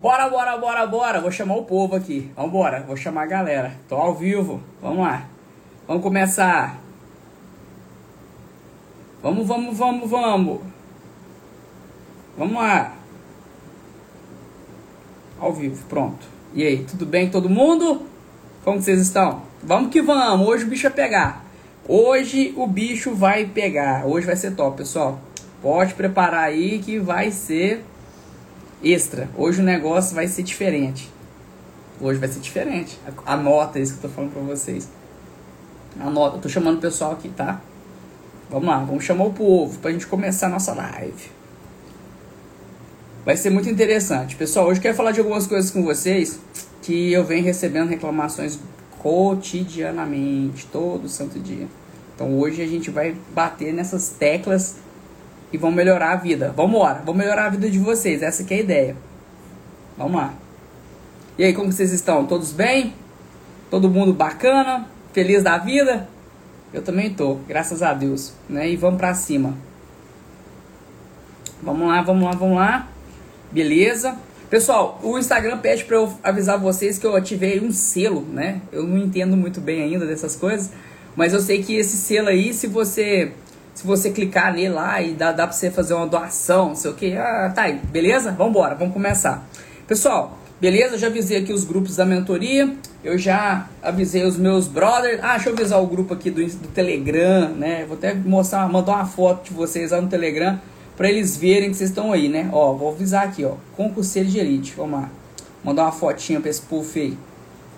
Bora, bora, bora, bora. Vou chamar o povo aqui. Vambora, vou chamar a galera. Tô ao vivo. Vamos lá. Vamos começar. Vamos, vamos, vamos, vamos. Vamos lá. Ao vivo, pronto. E aí, tudo bem todo mundo? Como vocês estão? Vamos que vamos. Hoje o bicho vai pegar. Hoje o bicho vai pegar. Hoje vai ser top, pessoal. Pode preparar aí que vai ser extra. Hoje o negócio vai ser diferente. Hoje vai ser diferente. Anota isso que eu tô falando pra vocês. Anota, eu tô chamando o pessoal aqui, tá? Vamos lá, vamos chamar o povo pra gente começar a nossa live. Vai ser muito interessante. Pessoal, hoje eu quero falar de algumas coisas com vocês que eu venho recebendo reclamações cotidianamente, todo santo dia. Então hoje a gente vai bater nessas teclas e vão melhorar a vida. Vamos embora, vamos melhorar a vida de vocês. Essa que é a ideia. Vamos lá. E aí, como vocês estão? Todos bem? Todo mundo bacana? Feliz da vida? Eu também tô, graças a Deus, né? E vamos pra cima. Vamos lá, vamos lá, vamos lá. Beleza? Pessoal, o Instagram pede para eu avisar vocês que eu ativei um selo, né? Eu não entendo muito bem ainda dessas coisas, mas eu sei que esse selo aí, se você se você clicar nele lá e dá, dá pra você fazer uma doação, não sei o que, ah, tá aí, beleza? Vambora, vamos começar. Pessoal, beleza? Eu já avisei aqui os grupos da mentoria, eu já avisei os meus brothers. Ah, deixa eu avisar o grupo aqui do, do Telegram, né? Vou até mostrar, mandar uma foto de vocês lá no Telegram para eles verem que vocês estão aí, né? Ó, vou avisar aqui, ó, concurseiro de elite, vamos lá. Mandar uma fotinha pra esse povo feio.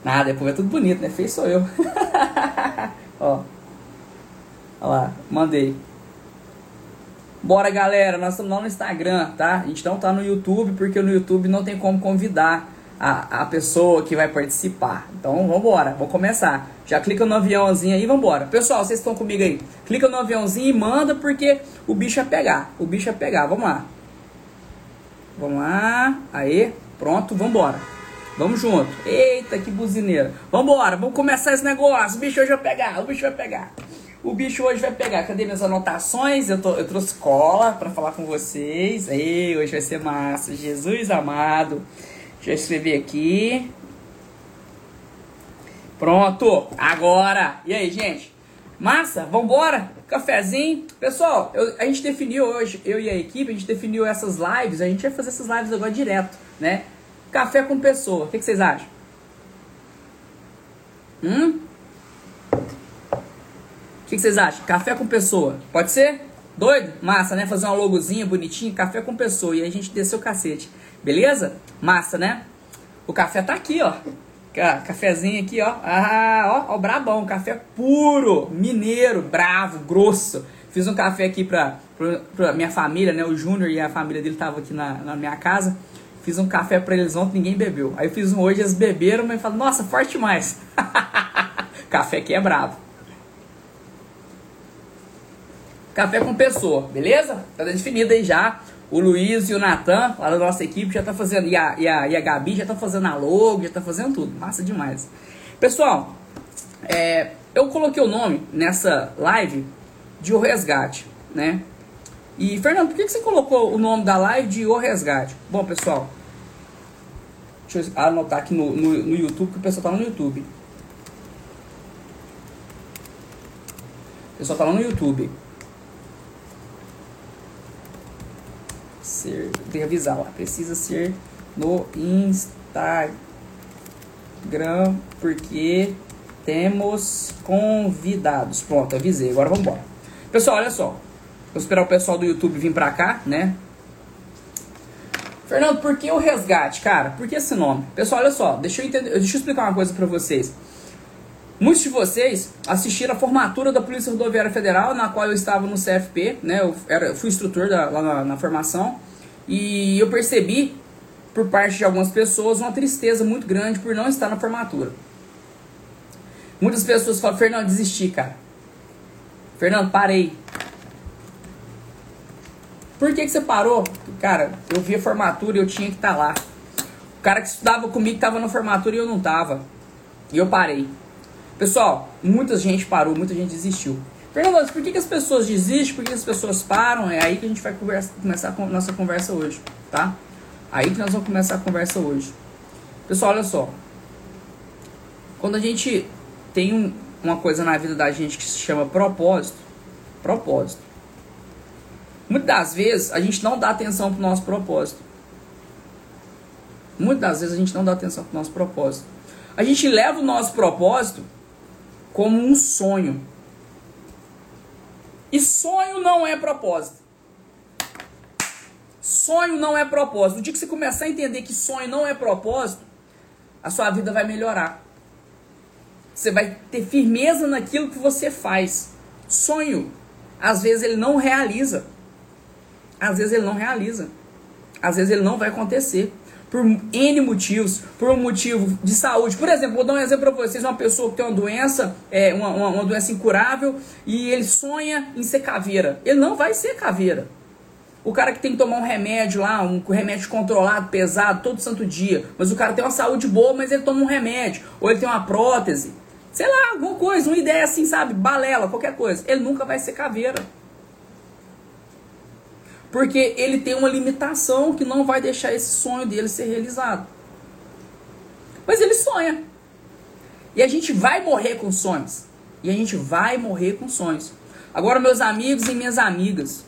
Nada, depois é tudo bonito, né? Feio sou eu. ó. Olha lá, mandei. Bora, galera, nós estamos lá no Instagram, tá? A gente não tá no YouTube, porque no YouTube não tem como convidar a, a pessoa que vai participar. Então, vamos embora, vamos começar. Já clica no aviãozinho aí, vamos embora. Pessoal, vocês estão comigo aí? Clica no aviãozinho e manda, porque o bicho é pegar. O bicho é pegar, vamos lá. Vamos lá, aí, pronto, vamos embora. Vamos junto. Eita, que buzineira. Vamos embora, vamos começar esse negócio. O bicho hoje vai pegar, o bicho vai pegar. O bicho hoje vai pegar. Cadê minhas anotações? Eu, tô, eu trouxe cola para falar com vocês. Ei, hoje vai ser massa. Jesus amado. Deixa eu escrever aqui. Pronto. Agora. E aí, gente? Massa? Vambora? Cafezinho? Pessoal, eu, a gente definiu hoje, eu e a equipe, a gente definiu essas lives. A gente vai fazer essas lives agora direto, né? Café com pessoa. O que, que vocês acham? Hum? Que, que vocês acham? Café com pessoa. Pode ser? Doido? Massa, né? Fazer uma logozinha bonitinha, café com pessoa. E aí a gente desceu o cacete. Beleza? Massa, né? O café tá aqui, ó. Cafezinho aqui, ó. Ah, ó, ó, brabão. Café puro, mineiro, bravo, grosso. Fiz um café aqui pra, pra, pra minha família, né? O Júnior e a família dele estavam aqui na, na minha casa. Fiz um café pra eles ontem, ninguém bebeu. Aí eu fiz um hoje, eles beberam, mas falaram, nossa, forte demais. café aqui é bravo. Café com pessoa, beleza? Tá definido aí já. O Luiz e o Natan, lá da nossa equipe, já tá fazendo. E a, e a, e a Gabi já tá fazendo a logo, já tá fazendo tudo. Massa demais. Pessoal, é, eu coloquei o nome nessa live de O Resgate, né? E, Fernando, por que, que você colocou o nome da live de O Resgate? Bom, pessoal, deixa eu anotar aqui no, no, no YouTube, que o pessoal tá no YouTube. O pessoal tá lá no YouTube. Ser, tem avisar lá, precisa ser no Instagram, porque temos convidados. Pronto, avisei, agora vamos embora. Pessoal, olha só, vou esperar o pessoal do YouTube vir pra cá, né? Fernando, por que o resgate, cara? Por que esse nome? Pessoal, olha só, deixa eu, entender, deixa eu explicar uma coisa pra vocês. Muitos de vocês assistiram a formatura da Polícia Rodoviária Federal, na qual eu estava no CFP, né? Eu era, fui instrutor da, lá na, na formação. E eu percebi, por parte de algumas pessoas, uma tristeza muito grande por não estar na formatura. Muitas pessoas falam, Fernando, desisti, cara. Fernando, parei. Por que, que você parou? Cara, eu vi a formatura e eu tinha que estar tá lá. O cara que estudava comigo estava na formatura e eu não estava. E eu parei. Pessoal, muita gente parou, muita gente desistiu. Fernando, por que, que as pessoas desistem? Por que as pessoas param? É aí que a gente vai conversa, começar a nossa conversa hoje, tá? Aí que nós vamos começar a conversa hoje. Pessoal, olha só. Quando a gente tem um, uma coisa na vida da gente que se chama propósito, propósito. Muitas das vezes a gente não dá atenção pro nosso propósito. Muitas das vezes a gente não dá atenção pro nosso propósito. A gente leva o nosso propósito como um sonho. E sonho não é propósito. Sonho não é propósito. No dia que você começar a entender que sonho não é propósito, a sua vida vai melhorar. Você vai ter firmeza naquilo que você faz. Sonho, às vezes ele não realiza. Às vezes ele não realiza. Às vezes ele não vai acontecer. Por N motivos. Por um motivo de saúde. Por exemplo, vou dar um exemplo para vocês. Uma pessoa que tem uma doença, é, uma, uma, uma doença incurável, e ele sonha em ser caveira. Ele não vai ser caveira. O cara que tem que tomar um remédio lá, um remédio controlado, pesado, todo santo dia. Mas o cara tem uma saúde boa, mas ele toma um remédio. Ou ele tem uma prótese. Sei lá, alguma coisa, uma ideia assim, sabe? Balela, qualquer coisa. Ele nunca vai ser caveira. Porque ele tem uma limitação que não vai deixar esse sonho dele ser realizado. Mas ele sonha. E a gente vai morrer com sonhos. E a gente vai morrer com sonhos. Agora, meus amigos e minhas amigas,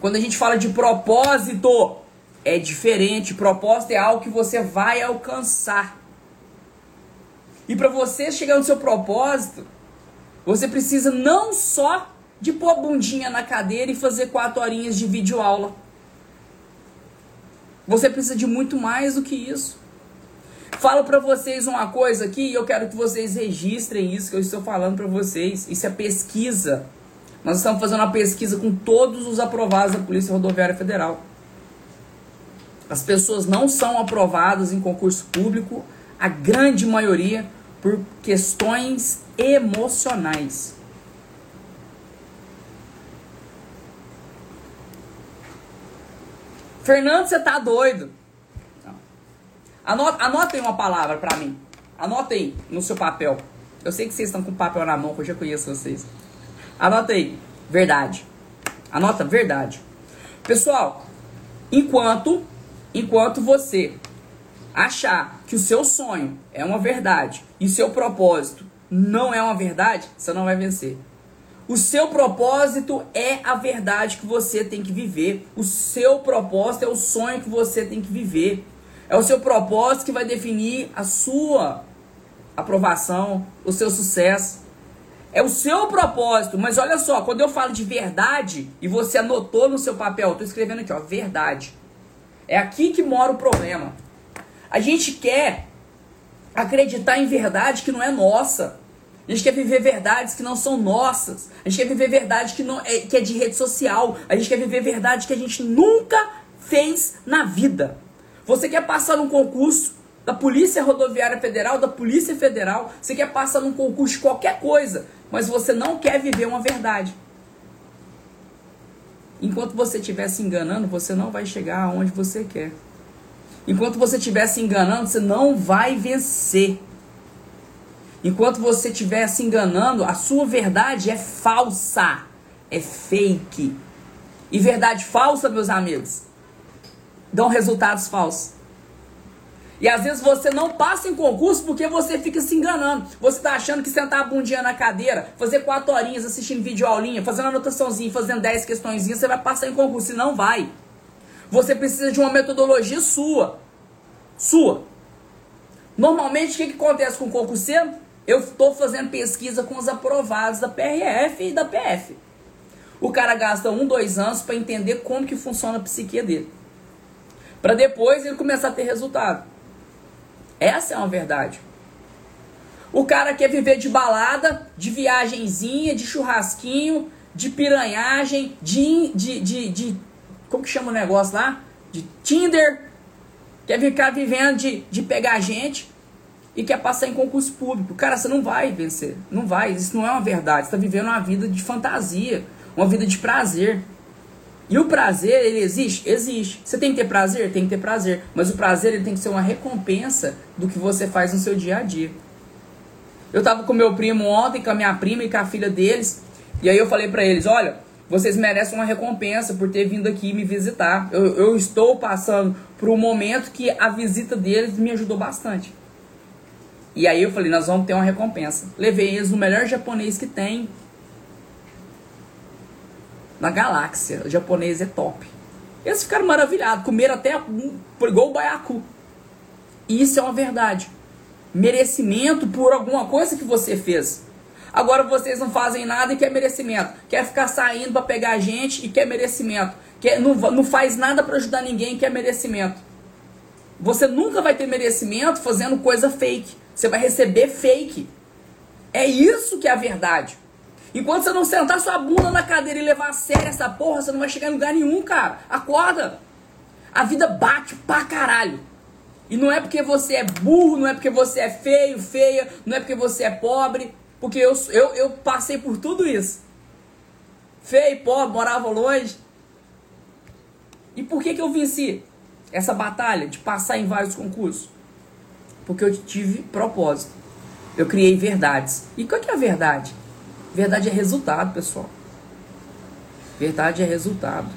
quando a gente fala de propósito, é diferente. Propósito é algo que você vai alcançar. E para você chegar no seu propósito, você precisa não só de pôr a bundinha na cadeira e fazer quatro horinhas de vídeo aula. Você precisa de muito mais do que isso. Falo para vocês uma coisa aqui e eu quero que vocês registrem isso que eu estou falando para vocês. Isso é pesquisa. Nós estamos fazendo uma pesquisa com todos os aprovados da Polícia Rodoviária Federal. As pessoas não são aprovadas em concurso público, a grande maioria, por questões emocionais. Fernando, você tá doido? Anota, anotem uma palavra para mim. Anotem no seu papel. Eu sei que vocês estão com papel na mão, que eu já conheço vocês. Anota aí, verdade. Anota verdade. Pessoal, enquanto enquanto você achar que o seu sonho é uma verdade e seu propósito não é uma verdade, você não vai vencer. O seu propósito é a verdade que você tem que viver. O seu propósito é o sonho que você tem que viver. É o seu propósito que vai definir a sua aprovação, o seu sucesso. É o seu propósito. Mas olha só, quando eu falo de verdade, e você anotou no seu papel, tô escrevendo aqui, ó, verdade. É aqui que mora o problema. A gente quer acreditar em verdade que não é nossa. A gente quer viver verdades que não são nossas. A gente quer viver verdade que, não é, que é de rede social. A gente quer viver verdade que a gente nunca fez na vida. Você quer passar num concurso da Polícia Rodoviária Federal, da Polícia Federal, você quer passar num concurso de qualquer coisa mas você não quer viver uma verdade. Enquanto você estiver se enganando, você não vai chegar aonde você quer. Enquanto você estiver se enganando, você não vai vencer. Enquanto você estiver se enganando, a sua verdade é falsa, é fake. E verdade falsa, meus amigos, dão resultados falsos. E às vezes você não passa em concurso porque você fica se enganando. Você tá achando que sentar a bundinha na cadeira, fazer quatro horinhas assistindo vídeo aulinha, fazendo anotaçãozinha, fazendo dez questõezinhas, você vai passar em concurso. E não vai. Você precisa de uma metodologia sua. Sua. Normalmente, o que, que acontece com o concurseiro? Eu estou fazendo pesquisa com os aprovados da PRF e da PF. O cara gasta um, dois anos para entender como que funciona a psique dele. Para depois ele começar a ter resultado. Essa é uma verdade. O cara quer viver de balada, de viagenzinha, de churrasquinho, de piranhagem, de, de, de, de como que chama o negócio lá? De Tinder. Quer ficar vivendo de, de pegar gente e quer passar em concurso público. Cara, você não vai vencer. Não vai. Isso não é uma verdade. Você está vivendo uma vida de fantasia, uma vida de prazer. E o prazer, ele existe? Existe. Você tem que ter prazer? Tem que ter prazer. Mas o prazer, ele tem que ser uma recompensa do que você faz no seu dia a dia. Eu tava com meu primo ontem, com a minha prima e com a filha deles. E aí eu falei para eles, olha, Vocês merecem uma recompensa por ter vindo aqui me visitar. Eu, eu estou passando por um momento que a visita deles me ajudou bastante. E aí eu falei, nós vamos ter uma recompensa. Levei eles no melhor japonês que tem na galáxia. O japonês é top. Eles ficaram maravilhados, comeram até igual o baiacu. Isso é uma verdade. Merecimento por alguma coisa que você fez. Agora vocês não fazem nada e quer merecimento. Quer ficar saindo para pegar gente e quer merecimento. Quer, não, não faz nada para ajudar ninguém e quer merecimento. Você nunca vai ter merecimento fazendo coisa fake. Você vai receber fake. É isso que é a verdade. Enquanto você não sentar sua bunda na cadeira e levar a sério essa porra, você não vai chegar em lugar nenhum, cara. Acorda. A vida bate pra caralho. E não é porque você é burro, não é porque você é feio, feia, não é porque você é pobre. Porque eu, eu, eu passei por tudo isso. Feio, pobre, morava longe. E por que, que eu venci essa batalha de passar em vários concursos? Porque eu tive propósito. Eu criei verdades. E qual que é a verdade? Verdade é resultado, pessoal. Verdade é resultado.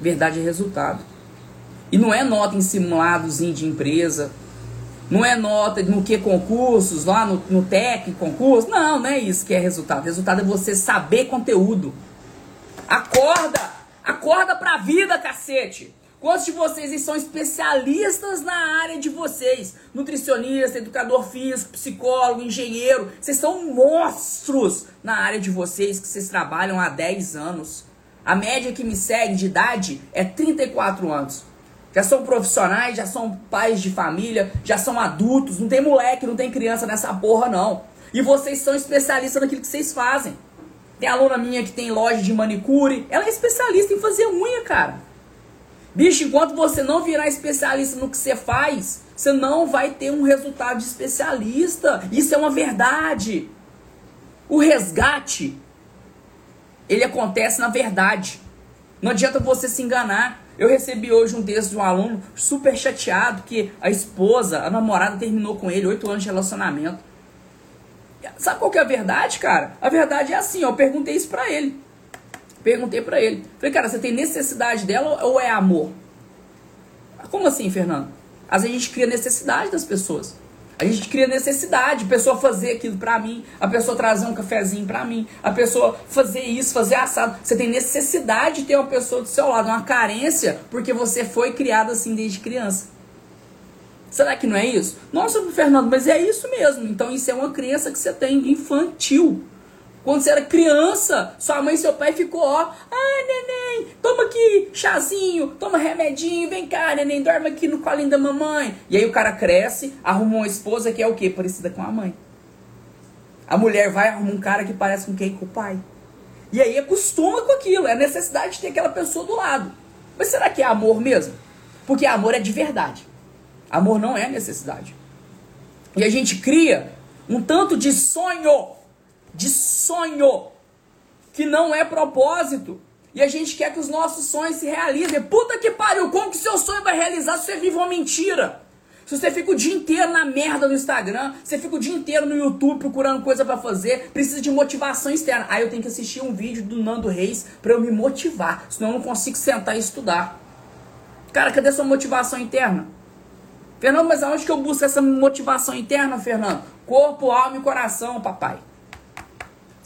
Verdade é resultado. E não é nota em simuladozinho de empresa. Não é nota no que concursos, lá no, no TEC, concurso. Não, não é isso que é resultado. Resultado é você saber conteúdo. Acorda! Acorda pra vida, cacete! Quantos de vocês são especialistas na área de vocês? Nutricionista, educador físico, psicólogo, engenheiro. Vocês são monstros na área de vocês que vocês trabalham há 10 anos. A média que me segue de idade é 34 anos. Já são profissionais, já são pais de família, já são adultos. Não tem moleque, não tem criança nessa porra, não. E vocês são especialistas naquilo que vocês fazem. Tem aluna minha que tem loja de manicure. Ela é especialista em fazer unha, cara. Bicho, enquanto você não virar especialista no que você faz, você não vai ter um resultado de especialista. Isso é uma verdade. O resgate, ele acontece na verdade. Não adianta você se enganar. Eu recebi hoje um texto de um aluno super chateado que a esposa, a namorada terminou com ele, oito anos de relacionamento. Sabe qual que é a verdade, cara? A verdade é assim, ó, eu perguntei isso pra ele. Perguntei para ele. Falei, cara, você tem necessidade dela ou é amor? Como assim, Fernando? Às vezes a gente cria necessidade das pessoas. A gente cria necessidade, a pessoa fazer aquilo pra mim, a pessoa trazer um cafezinho pra mim, a pessoa fazer isso, fazer assado. Você tem necessidade de ter uma pessoa do seu lado, uma carência, porque você foi criado assim desde criança. Será que não é isso? Nossa, Fernando, mas é isso mesmo. Então isso é uma crença que você tem infantil. Quando você era criança, sua mãe e seu pai ficou, ó, ah, neném, toma aqui chazinho, toma remedinho, vem cá, neném, dorme aqui no colinho da mamãe. E aí o cara cresce, arruma uma esposa que é o quê? Parecida com a mãe. A mulher vai arrumar um cara que parece com quem? Com o pai. E aí acostuma com aquilo, é a necessidade de ter aquela pessoa do lado. Mas será que é amor mesmo? Porque amor é de verdade. Amor não é necessidade. E a gente cria um tanto de sonho de sonho, que não é propósito. E a gente quer que os nossos sonhos se realizem. Puta que pariu, como que seu sonho vai realizar se você vive uma mentira? Se você fica o dia inteiro na merda no Instagram, você fica o dia inteiro no YouTube procurando coisa para fazer, precisa de motivação externa. Aí eu tenho que assistir um vídeo do Nando Reis para eu me motivar, senão eu não consigo sentar e estudar. Cara, cadê sua motivação interna? Fernando, mas aonde que eu busco essa motivação interna, Fernando? Corpo, alma e coração, papai.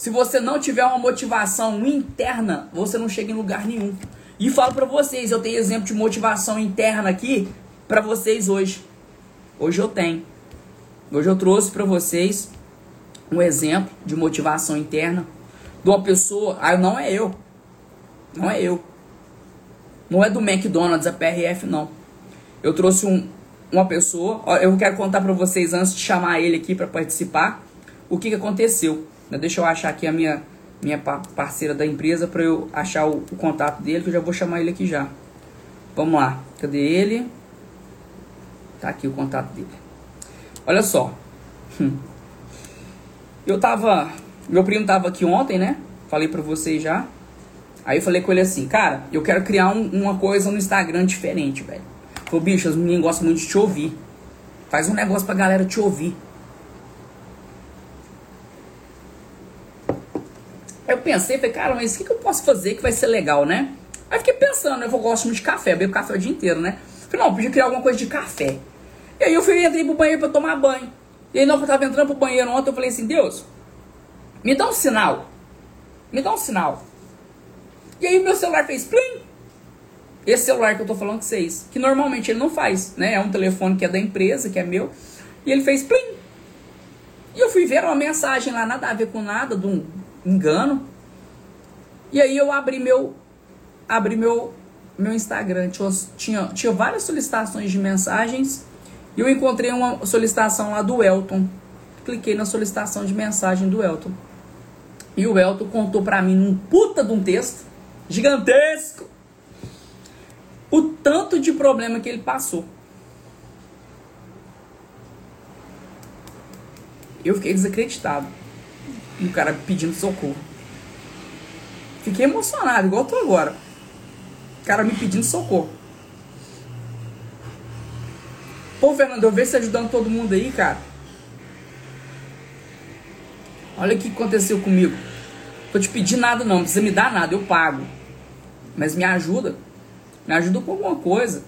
Se você não tiver uma motivação interna, você não chega em lugar nenhum. E falo para vocês, eu tenho exemplo de motivação interna aqui para vocês hoje. Hoje eu tenho. Hoje eu trouxe para vocês um exemplo de motivação interna de uma pessoa, ah, não é eu. Não é eu. Não é do McDonald's, a PRF não. Eu trouxe um, uma pessoa, eu quero contar para vocês antes de chamar ele aqui para participar, o que, que aconteceu. Deixa eu achar aqui a minha, minha parceira da empresa para eu achar o, o, contato dele, que eu já vou chamar ele aqui já. Vamos lá. Cadê ele? Tá aqui o contato dele. Olha só. Hum. Eu tava. Meu primo tava aqui ontem, né? Falei pra vocês já. Aí eu falei com ele assim, cara, eu quero criar um, uma coisa no Instagram diferente, velho. Falei, bicho, as meninas gostam muito de te ouvir. Faz um negócio pra galera te ouvir. Eu pensei, falei, cara, mas o que, que eu posso fazer que vai ser legal, né? Aí fiquei pensando, eu gosto muito de café, eu bebo café o dia inteiro, né? Falei, não, podia criar alguma coisa de café. E aí eu fui entrei pro banheiro pra tomar banho. E aí, não, eu tava entrando pro banheiro ontem, eu falei assim, Deus, me dá um sinal. Me dá um sinal. E aí meu celular fez plim. Esse celular que eu tô falando com vocês, que normalmente ele não faz, né? É um telefone que é da empresa, que é meu. E ele fez plim. E eu fui ver uma mensagem lá, nada a ver com nada, de um engano. E aí eu abri meu abri meu meu Instagram, tinha, tinha, tinha várias solicitações de mensagens e eu encontrei uma solicitação lá do Elton. Cliquei na solicitação de mensagem do Elton. E o Elton contou pra mim num puta de um texto gigantesco o tanto de problema que ele passou. Eu fiquei desacreditado. O cara pedindo socorro. Fiquei emocionado, igual tô agora. O cara me pedindo socorro. Pô, Fernando, eu vejo você ajudando todo mundo aí, cara. Olha o que aconteceu comigo. Tô te pedindo nada não, não precisa me dar nada, eu pago. Mas me ajuda. Me ajuda com alguma coisa.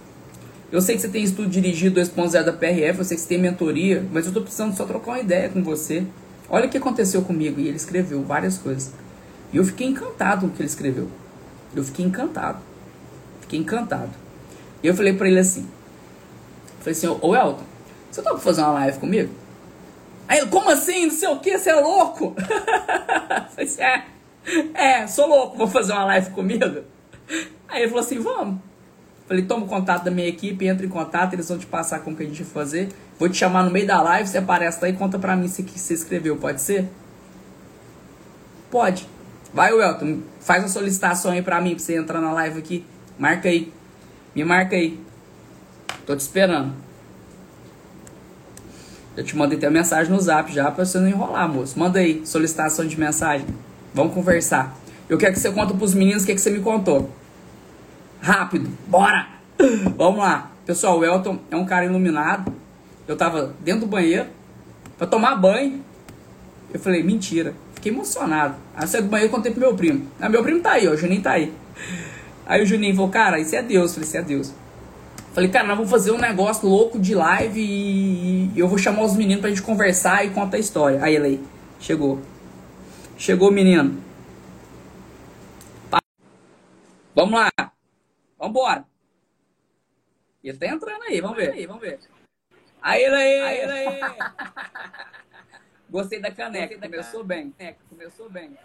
Eu sei que você tem estudo dirigido 2.0 da PRF, eu sei que você tem mentoria, mas eu tô precisando só trocar uma ideia com você. Olha o que aconteceu comigo. E ele escreveu várias coisas. E eu fiquei encantado com o que ele escreveu. Eu fiquei encantado. Fiquei encantado. E eu falei para ele assim: Falei assim, ô Elton, você pra fazer uma live comigo? Aí ele, como assim? Não sei o que, você é louco? Falei assim, é, é, sou louco, vou fazer uma live comigo? Aí ele falou assim, vamos. Falei, toma o contato da minha equipe, entra em contato, eles vão te passar como que a gente vai fazer. Vou te chamar no meio da live, você aparece lá e conta pra mim se você escreveu, pode ser? Pode. Vai, Elton, faz uma solicitação aí pra mim, pra você entrar na live aqui. Marca aí. Me marca aí. Tô te esperando. Eu te mandei até mensagem no zap já pra você não enrolar, moço. Manda aí, solicitação de mensagem. Vamos conversar. Eu quero que você conte pros meninos o que, que você me contou. Rápido, bora! Vamos lá. Pessoal, o Elton é um cara iluminado. Eu tava dentro do banheiro pra tomar banho. Eu falei, mentira. Fiquei emocionado. Aí eu saí do banheiro e contei pro meu primo. Ah, meu primo tá aí, ó. O Juninho tá aí. Aí o Juninho falou, cara, isso é Deus. Eu falei, isso é Deus. Falei, cara, nós vamos fazer um negócio louco de live e eu vou chamar os meninos pra gente conversar e contar a história. Aí ele aí, chegou. Chegou o menino. Vamos lá. Vambora. Ele tá entrando aí, vamos ver. Aí, vamos ver. Aí ele aí. aí, ele aí. Gostei da caneca, Gostei começou bem. Caneca, começou bem.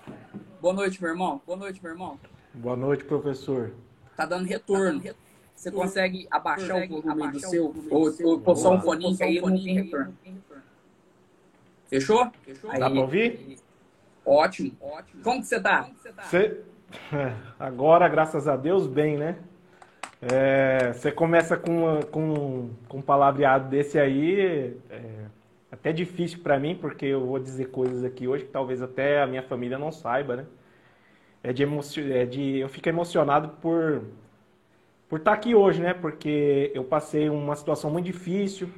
Boa noite, meu irmão. Boa noite, meu irmão. Boa noite, professor. Tá dando retorno. Tá dando retorno. Você consegue abaixar consegue o volume abaixar do seu, ou, ou pôr só um foninho que aí não tem retorno. Fechou? Fechou? Dá pra ouvir? Ótimo, ótimo. Como que você tá? Você... É, agora, graças a Deus, bem, né? É, você começa com, com, com um palavreado desse aí, é até difícil para mim, porque eu vou dizer coisas aqui hoje que talvez até a minha família não saiba, né? É de, emocio... é de... eu fico emocionado por por estar aqui hoje, né? Porque eu passei uma situação muito difícil.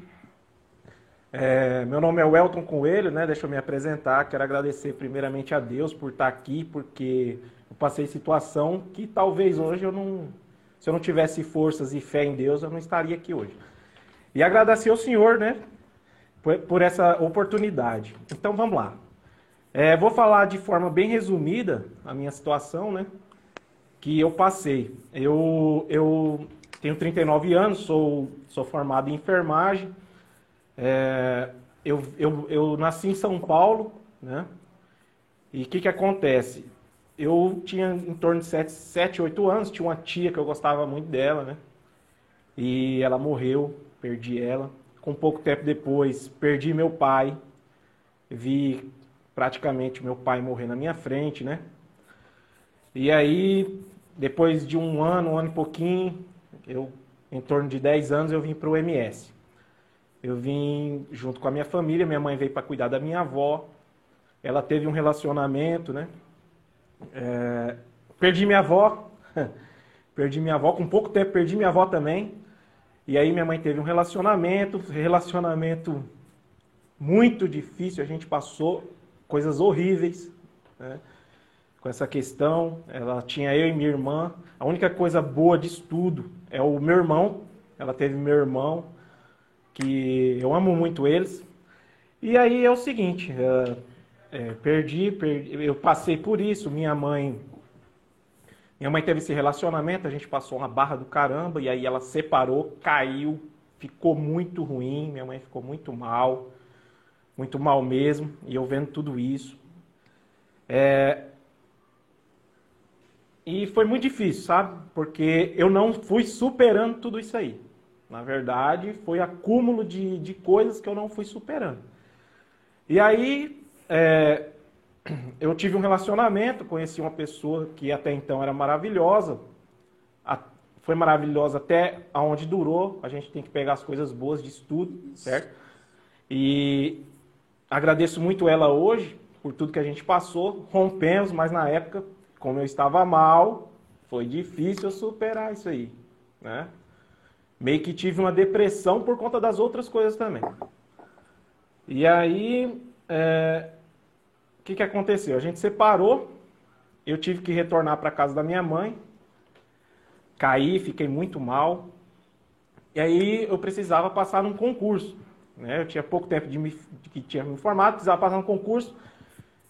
É, meu nome é Welton Coelho, né? Deixa eu me apresentar. Quero agradecer primeiramente a Deus por estar aqui, porque eu passei situação que talvez hoje eu não, se eu não tivesse forças e fé em Deus, eu não estaria aqui hoje. E agradecer ao Senhor, né? Por, por essa oportunidade. Então vamos lá. É, vou falar de forma bem resumida a minha situação, né? que eu passei. Eu, eu tenho 39 anos, sou, sou formado em enfermagem. É, eu, eu, eu nasci em São Paulo, né? E o que, que acontece? Eu tinha em torno de 7, 7, 8 anos, tinha uma tia que eu gostava muito dela, né? E ela morreu, perdi ela. Com pouco tempo depois, perdi meu pai. Vi praticamente meu pai morrer na minha frente, né? E aí depois de um ano, um ano e pouquinho, eu, em torno de 10 anos, eu vim para o MS. Eu vim junto com a minha família, minha mãe veio para cuidar da minha avó. Ela teve um relacionamento, né? É, perdi minha avó, perdi minha avó, com pouco tempo perdi minha avó também. E aí minha mãe teve um relacionamento, relacionamento muito difícil, a gente passou coisas horríveis, né? com essa questão. Ela tinha eu e minha irmã. A única coisa boa disso tudo é o meu irmão. Ela teve meu irmão, que eu amo muito eles. E aí é o seguinte, é, é, perdi, perdi, eu passei por isso. Minha mãe, minha mãe teve esse relacionamento, a gente passou uma barra do caramba e aí ela separou, caiu, ficou muito ruim. Minha mãe ficou muito mal, muito mal mesmo. E eu vendo tudo isso. É, e foi muito difícil, sabe? Porque eu não fui superando tudo isso aí. Na verdade, foi acúmulo de, de coisas que eu não fui superando. E aí, é, eu tive um relacionamento, conheci uma pessoa que até então era maravilhosa. Foi maravilhosa até aonde durou. A gente tem que pegar as coisas boas de estudo, certo? E agradeço muito ela hoje por tudo que a gente passou. Rompemos, mas na época como eu estava mal, foi difícil eu superar isso aí, né? Meio que tive uma depressão por conta das outras coisas também. E aí, é... o que, que aconteceu? A gente separou, eu tive que retornar para casa da minha mãe, caí, fiquei muito mal, e aí eu precisava passar num concurso. Né? Eu tinha pouco tempo de, me, de que tinha me formado, precisava passar num concurso.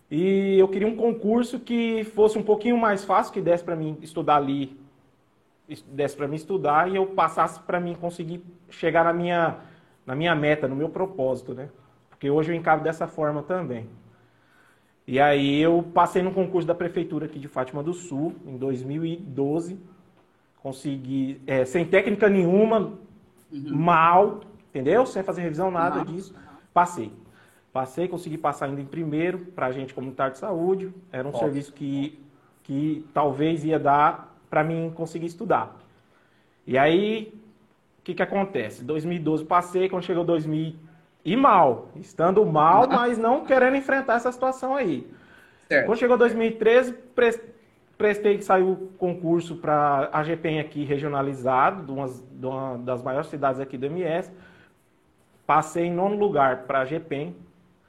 E eu queria um concurso que fosse um pouquinho mais fácil, que desse para mim estudar ali, desse para mim estudar e eu passasse para mim conseguir chegar na minha, na minha meta, no meu propósito, né? Porque hoje eu encaro dessa forma também. E aí eu passei no concurso da prefeitura aqui de Fátima do Sul, em 2012. Consegui, é, sem técnica nenhuma, uhum. mal, entendeu? Sem fazer revisão, nada disso. Passei. Passei, consegui passar ainda em primeiro para agente comunitário de saúde. Era um Ótimo. serviço que, que talvez ia dar para mim conseguir estudar. E aí, o que, que acontece? 2012 passei, quando chegou 2000 e mal, estando mal, mas não querendo enfrentar essa situação aí. Certo. Quando chegou 2013, prestei, saiu concurso para a GPEM aqui regionalizado, de, umas, de uma das maiores cidades aqui do MS. Passei em nono lugar para a GPEM,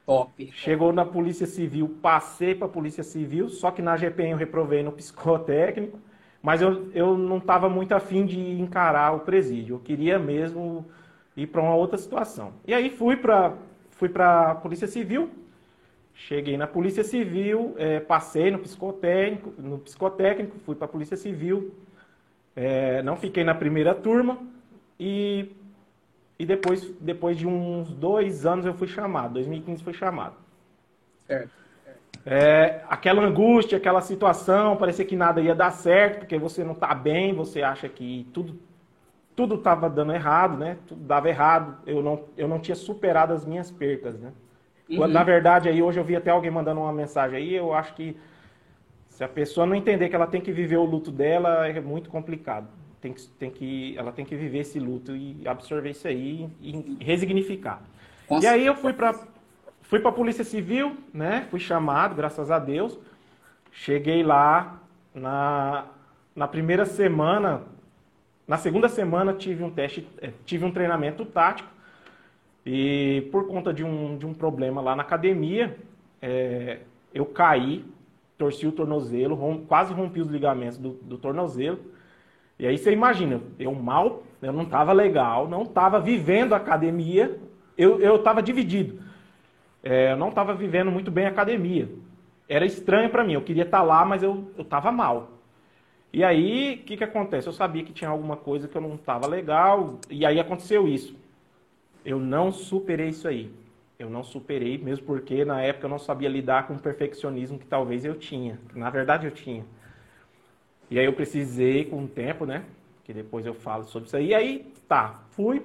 Top. Chegou na Polícia Civil, passei para a Polícia Civil, só que na GPM eu reprovei no psicotécnico, mas eu, eu não estava muito afim de encarar o presídio. Eu queria mesmo ir para uma outra situação. E aí fui para fui a Polícia Civil, cheguei na Polícia Civil, é, passei no psicotécnico, no psicotécnico fui para a Polícia Civil, é, não fiquei na primeira turma e e depois, depois de uns dois anos eu fui chamado. 2015 foi chamado. Certo. É, aquela angústia, aquela situação, parecia que nada ia dar certo, porque você não está bem, você acha que tudo tudo estava dando errado, né? Tudo dava errado. Eu não, eu não tinha superado as minhas percas, né? Uhum. Na verdade, aí hoje eu vi até alguém mandando uma mensagem aí, eu acho que se a pessoa não entender que ela tem que viver o luto dela, é muito complicado tem que, tem que, ela tem que viver esse luto e absorver isso aí e, resignificar. Nossa. E aí eu fui para fui para a Polícia Civil, né? Fui chamado, graças a Deus. Cheguei lá na, na primeira semana, na segunda semana tive um teste, eh, tive um treinamento tático e por conta de um, de um problema lá na academia, é, eu caí, torci o tornozelo, rom, quase rompi os ligamentos do, do tornozelo e aí você imagina, eu mal, eu não estava legal, não estava vivendo a academia, eu estava dividido. É, eu não estava vivendo muito bem a academia. Era estranho para mim, eu queria estar tá lá, mas eu estava mal. E aí, o que, que acontece? Eu sabia que tinha alguma coisa que eu não estava legal, e aí aconteceu isso. Eu não superei isso aí. Eu não superei, mesmo porque na época eu não sabia lidar com o perfeccionismo que talvez eu tinha. Na verdade, eu tinha. E aí eu precisei com o tempo, né? Que depois eu falo sobre isso aí. E aí, tá, fui,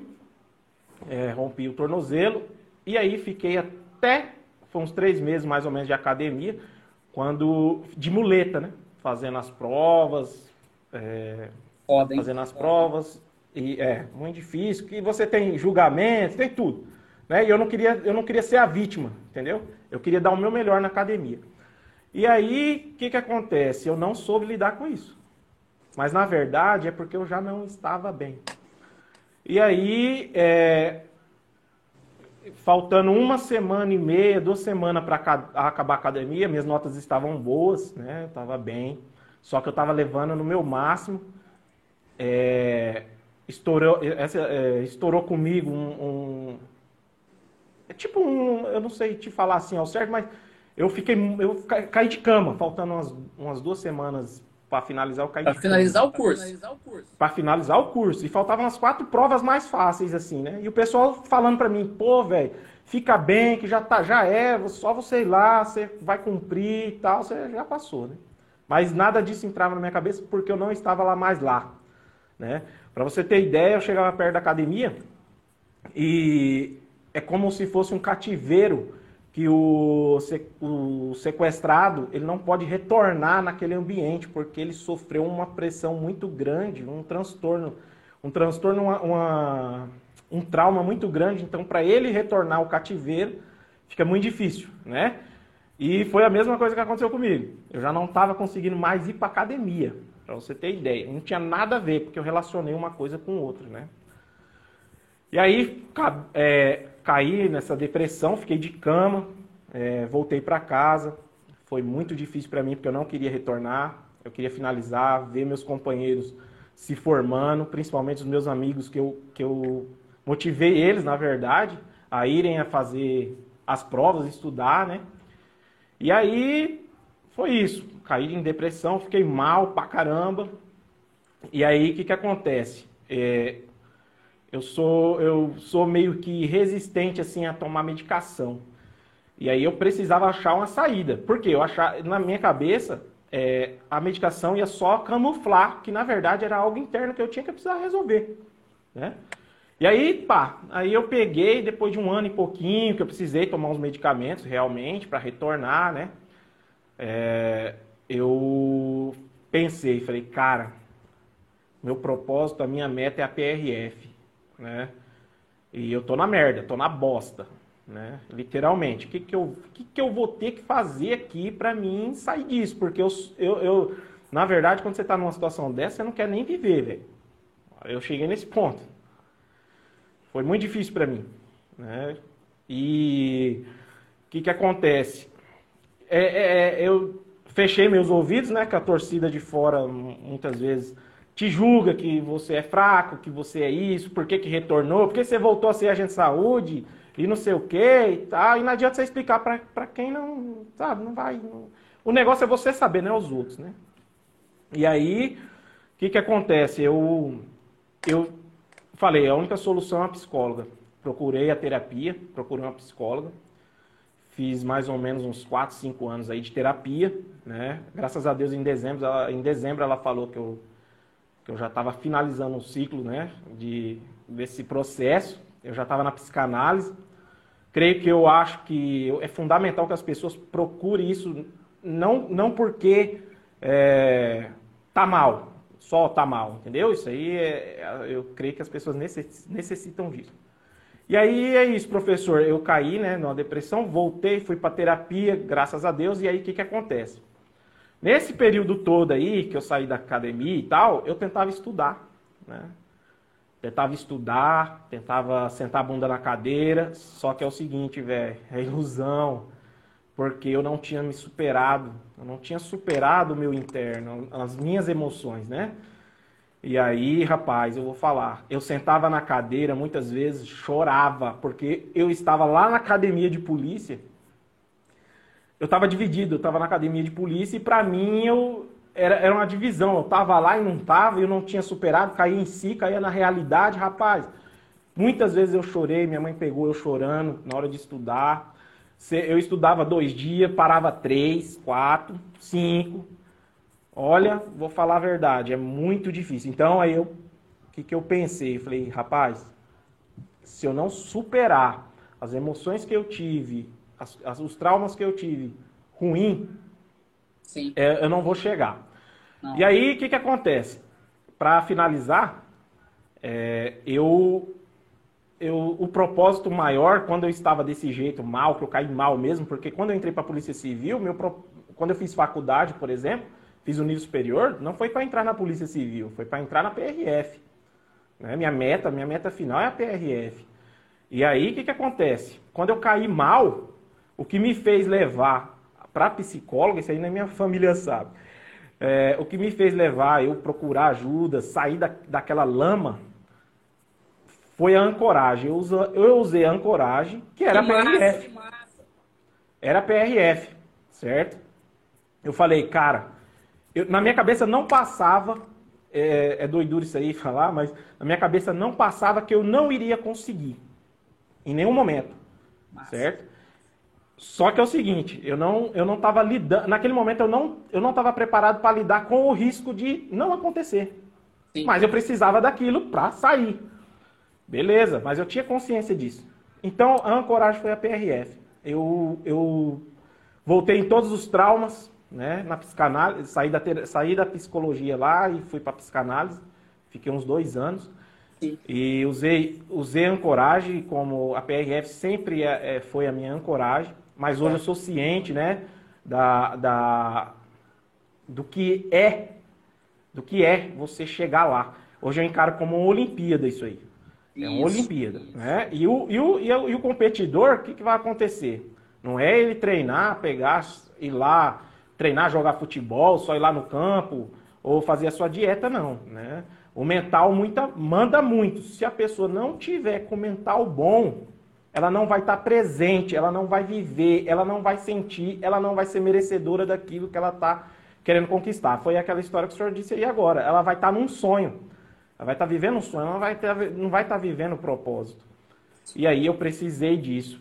é, rompi o tornozelo e aí fiquei até, foi uns três meses mais ou menos de academia, quando, de muleta, né? Fazendo as provas, é, Podem. fazendo as provas. E é muito difícil, que você tem julgamento, tem tudo. Né? E eu não, queria, eu não queria ser a vítima, entendeu? Eu queria dar o meu melhor na academia. E aí, o que, que acontece? Eu não soube lidar com isso. Mas na verdade é porque eu já não estava bem. E aí, é, faltando uma semana e meia, duas semanas para acabar a academia, minhas notas estavam boas, né? Eu estava bem. Só que eu estava levando no meu máximo. É, estourou, essa, é, estourou comigo um, um, É tipo um. Eu não sei te falar assim ao certo, mas eu fiquei. Eu caí de cama, faltando umas, umas duas semanas para finalizar o Para finalizar o curso. Para finalizar o curso. E faltavam as quatro provas mais fáceis, assim, né? E o pessoal falando para mim, pô, velho, fica bem, que já tá, já é, só você ir lá, você vai cumprir e tal, você já passou, né? Mas nada disso entrava na minha cabeça porque eu não estava lá mais lá, né? Para você ter ideia, eu chegava perto da academia e é como se fosse um cativeiro que o, o sequestrado ele não pode retornar naquele ambiente porque ele sofreu uma pressão muito grande, um transtorno, um transtorno, uma, uma um trauma muito grande. Então, para ele retornar ao cativeiro fica muito difícil, né? E foi a mesma coisa que aconteceu comigo. Eu já não estava conseguindo mais ir para academia, para você ter ideia. Não tinha nada a ver porque eu relacionei uma coisa com outra, né? E aí é, caí nessa depressão, fiquei de cama, é, voltei para casa. Foi muito difícil para mim porque eu não queria retornar. Eu queria finalizar, ver meus companheiros se formando, principalmente os meus amigos que eu, que eu motivei eles, na verdade, a irem a fazer as provas, estudar, né? E aí foi isso. Caí em depressão, fiquei mal pra caramba. E aí o que, que acontece? É, eu sou eu sou meio que resistente assim a tomar medicação. E aí eu precisava achar uma saída. Porque eu achava, na minha cabeça, é, a medicação ia só camuflar que na verdade era algo interno que eu tinha que precisar resolver. Né? E aí, pá, aí eu peguei, depois de um ano e pouquinho, que eu precisei tomar uns medicamentos realmente para retornar, né? É, eu pensei, falei, cara, meu propósito, a minha meta é a PRF né? E eu tô na merda, tô na bosta, né? Literalmente. O que que eu, que que eu vou ter que fazer aqui para mim sair disso? Porque eu, eu, eu, na verdade, quando você tá numa situação dessa, você não quer nem viver, velho. Eu cheguei nesse ponto. Foi muito difícil para mim, né? E o que que acontece? É, é, é, eu fechei meus ouvidos, né? Que a torcida de fora muitas vezes te julga que você é fraco, que você é isso, por que, que retornou, por que você voltou a ser agente de saúde e não sei o que e tal. E não adianta você explicar para quem não, sabe, não vai. Não... O negócio é você saber, não é os outros, né? E aí, o que, que acontece? Eu, eu falei, a única solução é a psicóloga. Procurei a terapia, procurei uma psicóloga. Fiz mais ou menos uns 4, 5 anos aí de terapia, né? Graças a Deus, em dezembro, ela, em dezembro ela falou que eu que eu já estava finalizando o ciclo né, de, desse processo, eu já estava na psicanálise. Creio que eu acho que é fundamental que as pessoas procurem isso, não, não porque é, tá mal, só tá mal, entendeu? Isso aí é, eu creio que as pessoas necessitam disso. E aí é isso, professor. Eu caí né, numa depressão, voltei, fui para terapia, graças a Deus, e aí o que, que acontece? Nesse período todo aí, que eu saí da academia e tal, eu tentava estudar, né? Tentava estudar, tentava sentar a bunda na cadeira, só que é o seguinte, velho, é ilusão, porque eu não tinha me superado, eu não tinha superado o meu interno, as minhas emoções, né? E aí, rapaz, eu vou falar, eu sentava na cadeira, muitas vezes chorava, porque eu estava lá na academia de polícia, eu estava dividido, eu estava na academia de polícia e para mim eu era, era uma divisão. Eu estava lá e não estava, eu não tinha superado, caía em si, caía na realidade, rapaz. Muitas vezes eu chorei, minha mãe pegou eu chorando na hora de estudar. Eu estudava dois dias, parava três, quatro, cinco. Olha, vou falar a verdade, é muito difícil. Então aí eu, o que, que eu pensei? Falei, rapaz, se eu não superar as emoções que eu tive as, as, os traumas que eu tive ruim, é, eu não vou chegar. Não. E aí, o que, que acontece? Para finalizar, é, eu, eu, o propósito maior, quando eu estava desse jeito, mal, que eu caí mal mesmo, porque quando eu entrei para a Polícia Civil, meu, quando eu fiz faculdade, por exemplo, fiz o nível superior, não foi para entrar na Polícia Civil, foi para entrar na PRF. Né? Minha meta, minha meta final é a PRF. E aí, o que, que acontece? quando eu caí mal, o que me fez levar para psicóloga, isso aí na minha família sabe, é, o que me fez levar eu procurar ajuda, sair da, daquela lama, foi a ancoragem. Eu, usa, eu usei a ancoragem, que era que PRF. Massa, era PRF, certo? Eu falei, cara, eu, na minha cabeça não passava, é, é doidura isso aí falar, mas na minha cabeça não passava que eu não iria conseguir. Em nenhum momento. Massa. Certo? Só que é o seguinte, eu não eu não estava lidando, naquele momento eu não eu não estava preparado para lidar com o risco de não acontecer. Sim. Mas eu precisava daquilo para sair. Beleza, mas eu tinha consciência disso. Então, a ancoragem foi a PRF. Eu, eu voltei em todos os traumas, né, na psicanálise, saí da, saí da psicologia lá e fui para psicanálise. Fiquei uns dois anos. Sim. E usei, usei ancoragem como a PRF sempre é, é, foi a minha ancoragem, mas hoje eu sou ciente, né, da, da, do que é, do que é você chegar lá. Hoje eu encaro como uma Olimpíada isso aí. É uma Olimpíada. Né? E, o, e, o, e, o, e o competidor, o que, que vai acontecer? Não é ele treinar, pegar, ir lá, treinar, jogar futebol, só ir lá no campo, ou fazer a sua dieta, não. Né? O mental muita, manda muito. Se a pessoa não tiver com mental bom, ela não vai estar presente, ela não vai viver, ela não vai sentir, ela não vai ser merecedora daquilo que ela está querendo conquistar. Foi aquela história que o senhor disse aí agora. Ela vai estar num sonho. Ela vai estar vivendo um sonho, ela não vai, ter, não vai estar vivendo o propósito. E aí eu precisei disso.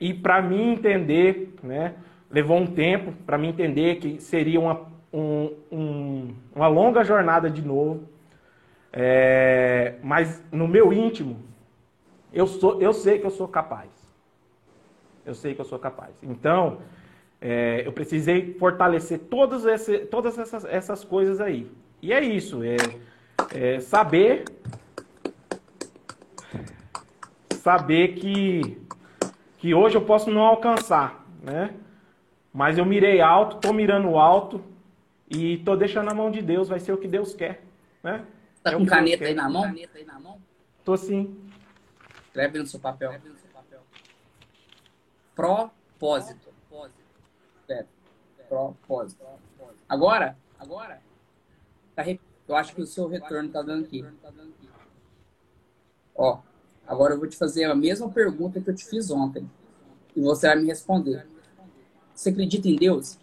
E para mim entender, né, levou um tempo para mim entender que seria uma, um, um, uma longa jornada de novo. É, mas no meu íntimo, eu, sou, eu sei que eu sou capaz. Eu sei que eu sou capaz. Então, é, eu precisei fortalecer todas, esse, todas essas, essas coisas aí. E é isso. É, é, saber saber que que hoje eu posso não alcançar, né? Mas eu mirei alto, tô mirando alto e tô deixando na mão de Deus, vai ser o que Deus quer, né? Tá é com caneta aí, na mão? caneta aí na mão? Tô sim. Escreve no seu papel. Escreve no seu papel. Propósito. Propósito. Agora, agora, tá eu acho que o seu retorno está dando aqui. Ó, agora eu vou te fazer a mesma pergunta que eu te fiz ontem. E você vai me responder. Você acredita em Deus?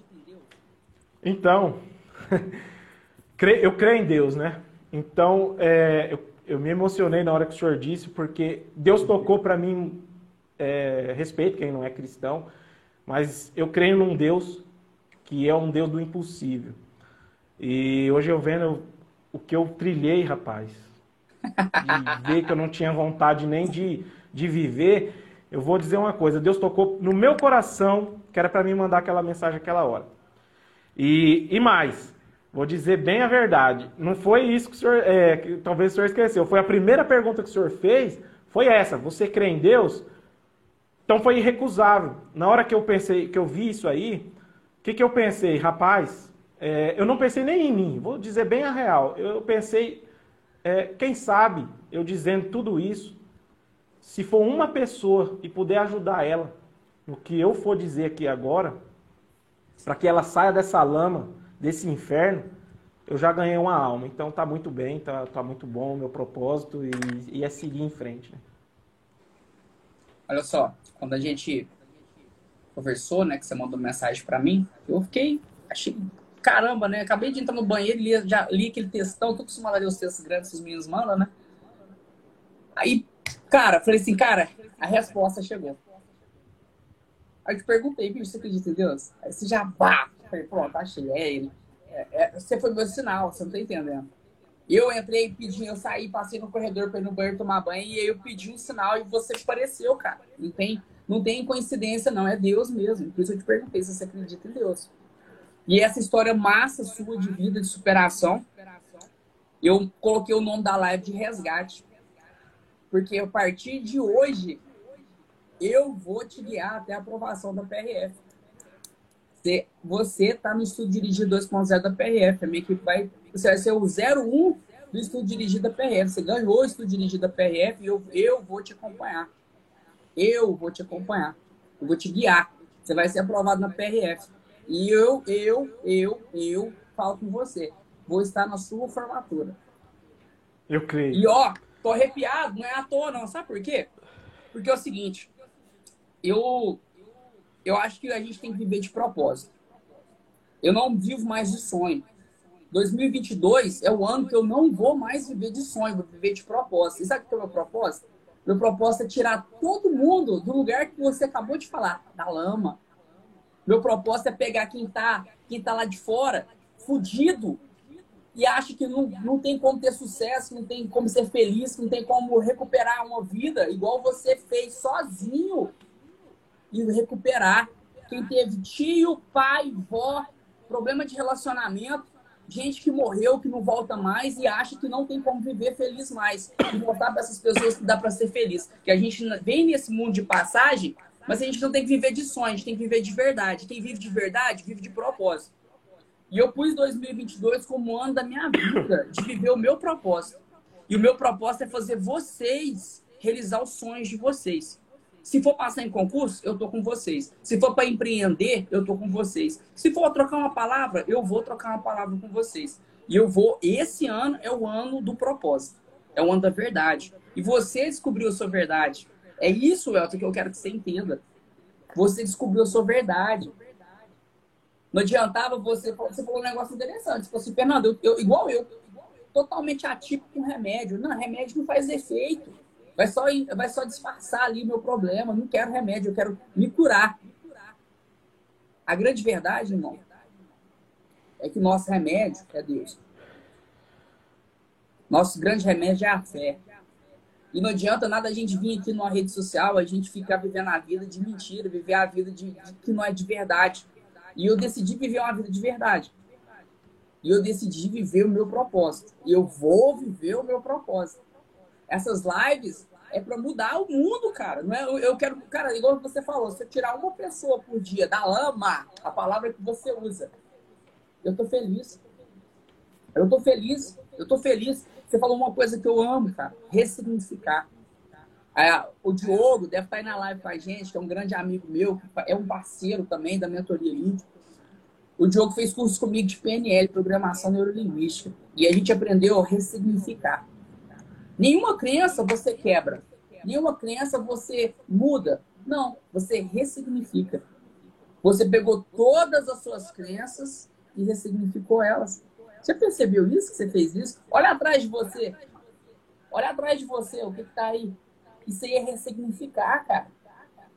Então, eu creio em Deus, né? Então, é, eu, eu, me emocionei na hora que o senhor disse, porque Deus tocou para mim, é, respeito quem não é cristão, mas eu creio num Deus que é um Deus do impossível. E hoje eu vendo o que eu trilhei, rapaz, e ver que eu não tinha vontade nem de, de viver, eu vou dizer uma coisa: Deus tocou no meu coração que era para mim mandar aquela mensagem aquela hora. E, e mais, vou dizer bem a verdade: não foi isso que o senhor, é, que talvez o senhor esqueceu, foi a primeira pergunta que o senhor fez, foi essa: você crê em Deus? Então foi irrecusável. Na hora que eu pensei, que eu vi isso aí, o que, que eu pensei? Rapaz, é, eu não pensei nem em mim, vou dizer bem a real. Eu pensei, é, quem sabe, eu dizendo tudo isso, se for uma pessoa e puder ajudar ela no que eu for dizer aqui agora, para que ela saia dessa lama, desse inferno, eu já ganhei uma alma. Então tá muito bem, tá, tá muito bom o meu propósito e, e é seguir em frente. Né? Olha só, quando a gente conversou, né, que você mandou mensagem para mim, eu fiquei, achei caramba, né? Acabei de entrar no banheiro, li, já li aquele textão, tô acostumado a ler os textos grandes que os meninos mandam, né? Aí, cara, falei assim, cara, a resposta chegou. Aí eu te perguntei, bicho, você acredita em Deus? Aí você já, pá, falei, pronto, achei, é ele. É, é, você foi meu sinal, você não tá entendendo. Eu entrei, pedi, eu saí, passei no corredor para ir no banheiro tomar banho, e aí eu pedi um sinal e você apareceu, cara. Não tem, não tem coincidência, não, é Deus mesmo. Por isso eu te perguntei se você acredita em Deus. E essa história massa sua de vida, de superação, eu coloquei o nome da live de resgate. Porque a partir de hoje, eu vou te guiar até a aprovação da PRF. Você está no estudo dirigido 2.0 da PRF. A minha equipe vai. Você vai ser o 01 do estudo dirigido da PRF. Você ganhou o estudo dirigido da PRF e eu, eu vou te acompanhar. Eu vou te acompanhar. Eu vou te guiar. Você vai ser aprovado na PRF. E eu, eu, eu, eu falo com você. Vou estar na sua formatura. Eu creio. E ó, tô arrepiado, não é à toa, não. Sabe por quê? Porque é o seguinte, eu, eu acho que a gente tem que viver de propósito. Eu não vivo mais de sonho. 2022 é o ano que eu não vou mais viver de sonho, vou viver de propósito. E sabe o que é o meu propósito? Meu propósito é tirar todo mundo do lugar que você acabou de falar, da lama. Meu propósito é pegar quem tá, quem tá lá de fora, fudido, e acha que não, não tem como ter sucesso, não tem como ser feliz, não tem como recuperar uma vida igual você fez sozinho e recuperar. Quem teve tio, pai, vó, problema de relacionamento, gente que morreu, que não volta mais e acha que não tem como viver feliz mais. E mostrar para essas pessoas que dá para ser feliz. Que a gente vem nesse mundo de passagem, mas a gente não tem que viver de sonho, a gente tem que viver de verdade. Quem vive de verdade, vive de propósito. E eu pus 2022 como ano da minha vida, de viver o meu propósito. E o meu propósito é fazer vocês realizar os sonhos de vocês. Se for passar em concurso, eu tô com vocês. Se for para empreender, eu tô com vocês. Se for trocar uma palavra, eu vou trocar uma palavra com vocês. E eu vou. Esse ano é o ano do propósito. É o ano da verdade. E você descobriu a sua verdade. É isso, Elton, que eu quero que você entenda. Você descobriu a sua verdade. Não adiantava você. Você falou um negócio interessante. Você falou assim, Fernando, eu, eu, igual eu, totalmente atípico com remédio. Não, remédio não faz efeito. Vai só, vai só disfarçar ali meu problema. Não quero remédio, eu quero me curar. A grande verdade, irmão, é que nosso remédio é Deus. Nosso grande remédio é a fé. E não adianta nada a gente vir aqui numa rede social, a gente ficar vivendo a vida de mentira, viver a vida de, de que não é de verdade. E eu decidi viver uma vida de verdade. E eu decidi viver o meu propósito. E eu vou viver o meu propósito. Essas lives é para mudar o mundo, cara. Não é, eu quero, cara, igual você falou, você tirar uma pessoa por dia da lama, a palavra que você usa. Eu tô feliz. Eu tô feliz. Eu tô feliz. Você falou uma coisa que eu amo, cara. Ressignificar. É, o Diogo deve estar aí na live com a gente, que é um grande amigo meu, é um parceiro também da mentoria Elite. O Diogo fez curso comigo de PNL, Programação Neurolinguística. E a gente aprendeu a ressignificar. Nenhuma crença você quebra. Nenhuma crença você muda. Não, você ressignifica. Você pegou todas as suas crenças e ressignificou elas. Você percebeu isso, você fez isso? Olha atrás de você. Olha atrás de você, o que está aí? Isso aí é ressignificar, cara.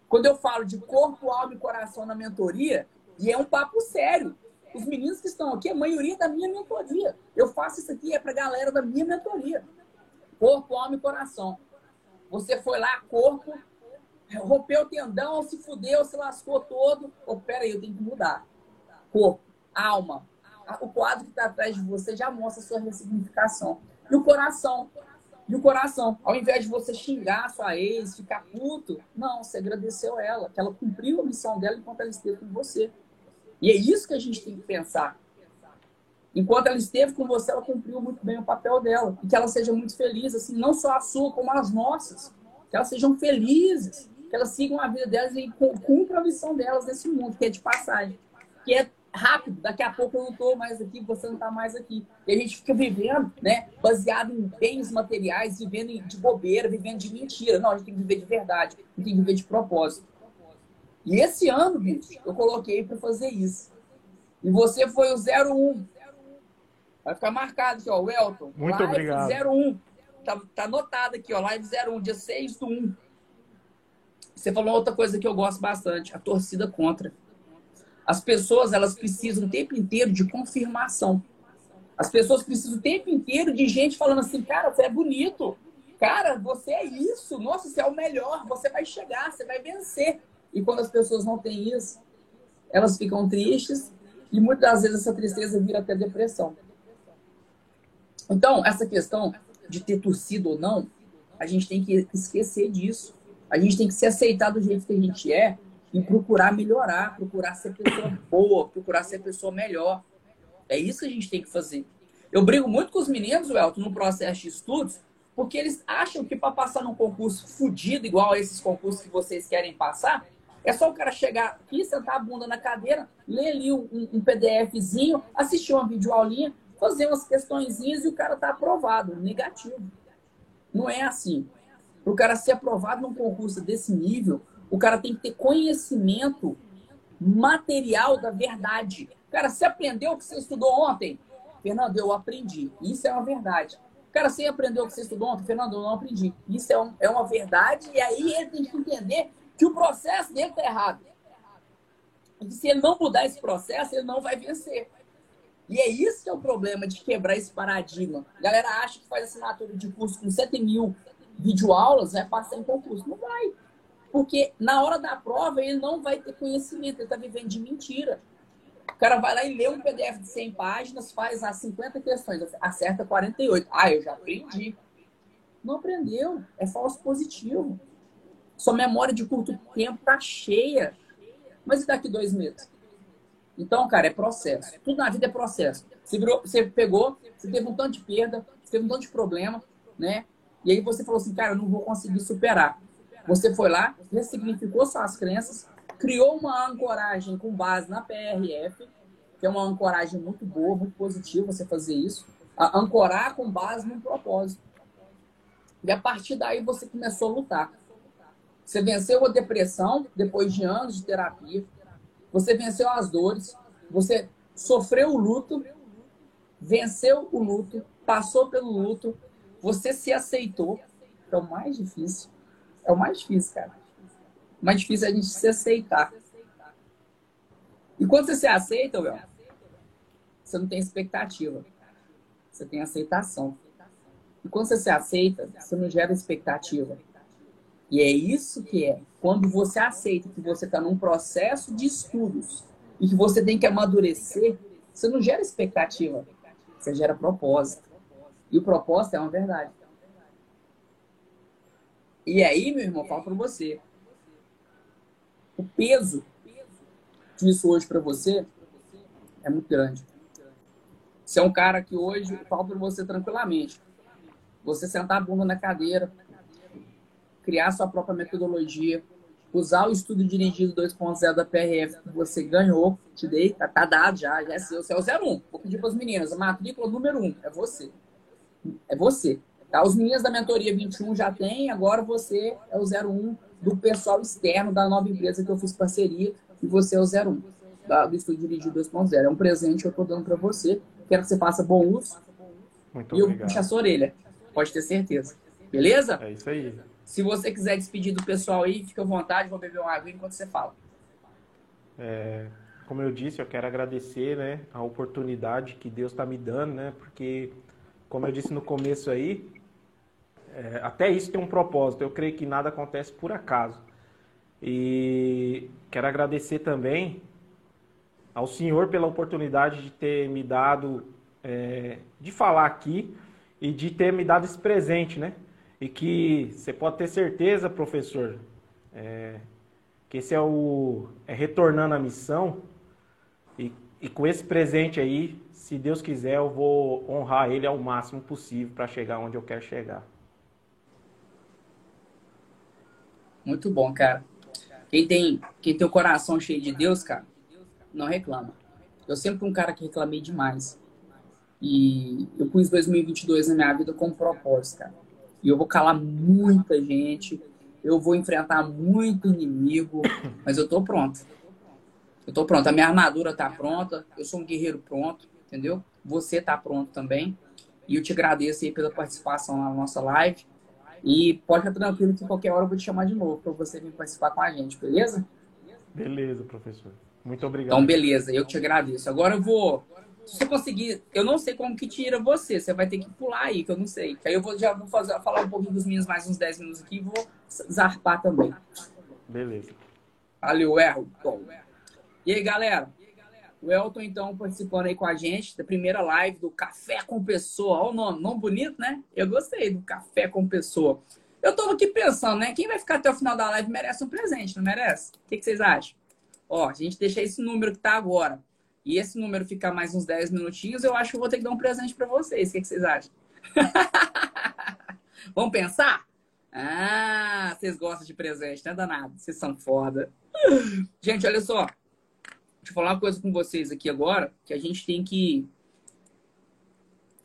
Quando eu falo de corpo, alma e coração na mentoria, e é um papo sério. Os meninos que estão aqui, a maioria da minha mentoria. Eu faço isso aqui é para galera da minha mentoria. Corpo, alma e coração. Você foi lá, corpo, rompeu o tendão, se fudeu, se lascou todo. Oh, pera aí, eu tenho que mudar. Corpo, alma. O quadro que está atrás de você já mostra a sua ressignificação. E o coração. E o coração, ao invés de você xingar a sua ex, ficar puto, não, você agradeceu ela, que ela cumpriu a missão dela enquanto ela esteve com você. E é isso que a gente tem que pensar. Enquanto ela esteve com você, ela cumpriu muito bem o papel dela. E que ela seja muito feliz, assim, não só a sua, como as nossas. Que elas sejam felizes, que elas sigam a vida delas e cumpram a missão delas nesse mundo, que é de passagem. Que é rápido, daqui a pouco eu não estou mais aqui, você não está mais aqui. E a gente fica vivendo, né, baseado em bens materiais, vivendo de bobeira, vivendo de mentira. Não, a gente tem que viver de verdade, tem que viver de propósito. E esse ano, bicho, eu coloquei para fazer isso. E você foi o 01. Vai ficar marcado aqui, ó, o Elton. Muito live obrigado. 01. Tá, tá anotado aqui, ó, live 01, dia 6 do 1. Você falou outra coisa que eu gosto bastante, a torcida contra. As pessoas, elas precisam o tempo inteiro de confirmação. As pessoas precisam o tempo inteiro de gente falando assim, cara, você é bonito. Cara, você é isso. Nossa, você é o melhor. Você vai chegar, você vai vencer. E quando as pessoas não têm isso, elas ficam tristes e muitas das vezes essa tristeza vira até depressão. Então, essa questão de ter torcido ou não, a gente tem que esquecer disso. A gente tem que se aceitar do jeito que a gente é e procurar melhorar, procurar ser pessoa boa, procurar ser pessoa melhor. É isso que a gente tem que fazer. Eu brigo muito com os meninos, Elton, no processo de estudos, Porque eles acham que para passar num concurso fudido, igual a esses concursos que vocês querem passar, é só o cara chegar aqui, sentar a bunda na cadeira, ler ali um, um PDFzinho, assistir uma videoaulinha, fazer umas questõezinhas e o cara tá aprovado, negativo. Não é assim. Para o cara ser aprovado num concurso desse nível, o cara tem que ter conhecimento material da verdade. Cara, você aprendeu o que você estudou ontem? Fernando, eu aprendi. Isso é uma verdade. Cara, você aprendeu o que você estudou ontem? Fernando, eu não aprendi. Isso é, um, é uma verdade e aí ele tem que entender que o processo dele está errado. E se ele não mudar esse processo, ele não vai vencer. E é isso que é o problema de quebrar esse paradigma. A galera acha que faz assinatura de curso com 7 mil videoaulas, vai passar em concurso. Não vai. Porque na hora da prova ele não vai ter conhecimento, ele está vivendo de mentira. O cara vai lá e lê um PDF de 100 páginas, faz as 50 questões, acerta 48. Ah, eu já aprendi. Não aprendeu. É falso positivo. Sua memória de curto tempo tá cheia. Mas e daqui dois meses? Então, cara, é processo. Tudo na vida é processo. Você, virou, você pegou, você teve um tanto de perda, você teve um tanto de problema, né? E aí você falou assim, cara, eu não vou conseguir superar. Você foi lá, ressignificou suas crenças, criou uma ancoragem com base na PRF, que é uma ancoragem muito boa, muito positiva você fazer isso. Ancorar com base no propósito. E a partir daí você começou a lutar. Você venceu a depressão depois de anos de terapia. Você venceu as dores. Você sofreu o luto, venceu o luto, passou pelo luto, você se aceitou. É o mais difícil. É o mais difícil, cara. O mais difícil é a gente se aceitar. E quando você se aceita, Well, você não tem expectativa. Você tem aceitação. E quando você se aceita, você não gera expectativa. E é isso que é. Quando você aceita que você está num processo de estudos e que você tem que amadurecer, você não gera expectativa. Você gera propósito. E o propósito é uma verdade. E aí, meu irmão, falo para você. O peso disso hoje para você é muito grande. Você é um cara que hoje, falo para você tranquilamente, você sentar a bunda na cadeira, criar sua própria metodologia, usar o estudo dirigido 2.0 da PRF que você ganhou, te dei, tá, tá dado já, já é seu, você é o 01. Vou pedir para as meninas, a matrícula número 1 é você. É você. Tá? Os meninos da mentoria 21 já tem, agora você é o 01 do pessoal externo da nova empresa que eu fiz parceria e você é o 01 da, do Estúdio Dirigido 2.0. É um presente que eu estou dando para você. Quero que você faça bom uso. Muito e obrigado. eu puxo a sua orelha. Pode ter certeza. Beleza? É isso aí. Se você quiser despedir do pessoal aí, fica à vontade, vou beber uma água enquanto você fala. É, como eu disse, eu quero agradecer né, a oportunidade que Deus está me dando, né? Porque, como eu disse no começo aí, é, até isso tem um propósito. Eu creio que nada acontece por acaso. E quero agradecer também ao Senhor pela oportunidade de ter me dado, é, de falar aqui e de ter me dado esse presente, né? E que você pode ter certeza, professor, é, que esse é o é retornando à missão e, e com esse presente aí, se Deus quiser, eu vou honrar ele ao máximo possível para chegar onde eu quero chegar. Muito bom, cara. Quem tem, quem tem o coração cheio de Deus, cara, não reclama. Eu sempre fui um cara que reclamei demais. E eu pus 2022 na minha vida com propósito, cara. E eu vou calar muita gente, eu vou enfrentar muito inimigo, mas eu tô pronto. Eu tô pronto. A minha armadura tá pronta, eu sou um guerreiro pronto, entendeu? Você tá pronto também. E eu te agradeço aí pela participação na nossa live. E pode ficar tranquilo que qualquer hora eu vou te chamar de novo para você vir participar com a gente, beleza? Beleza, professor. Muito obrigado. Então, beleza, eu te agradeço. Agora eu vou. Se você conseguir, eu não sei como que tira você, você vai ter que pular aí, que eu não sei. Aí eu vou, já vou fazer, falar um pouquinho dos meninos mais uns 10 minutos aqui e vou zarpar também. Beleza. Valeu, Erro. Bom. E aí, galera? O Elton, então, participando aí com a gente da primeira live do Café com Pessoa. Olha o nome, nome bonito, né? Eu gostei do Café com Pessoa. Eu tô aqui pensando, né? Quem vai ficar até o final da live merece um presente, não merece? O que, que vocês acham? Ó, a gente deixa esse número que tá agora. E esse número ficar mais uns 10 minutinhos, eu acho que eu vou ter que dar um presente para vocês. O que, que vocês acham? Vamos pensar? Ah, vocês gostam de presente, né, danado? Vocês são foda. Gente, olha só. Deixa eu falar uma coisa com vocês aqui agora, que a gente tem que,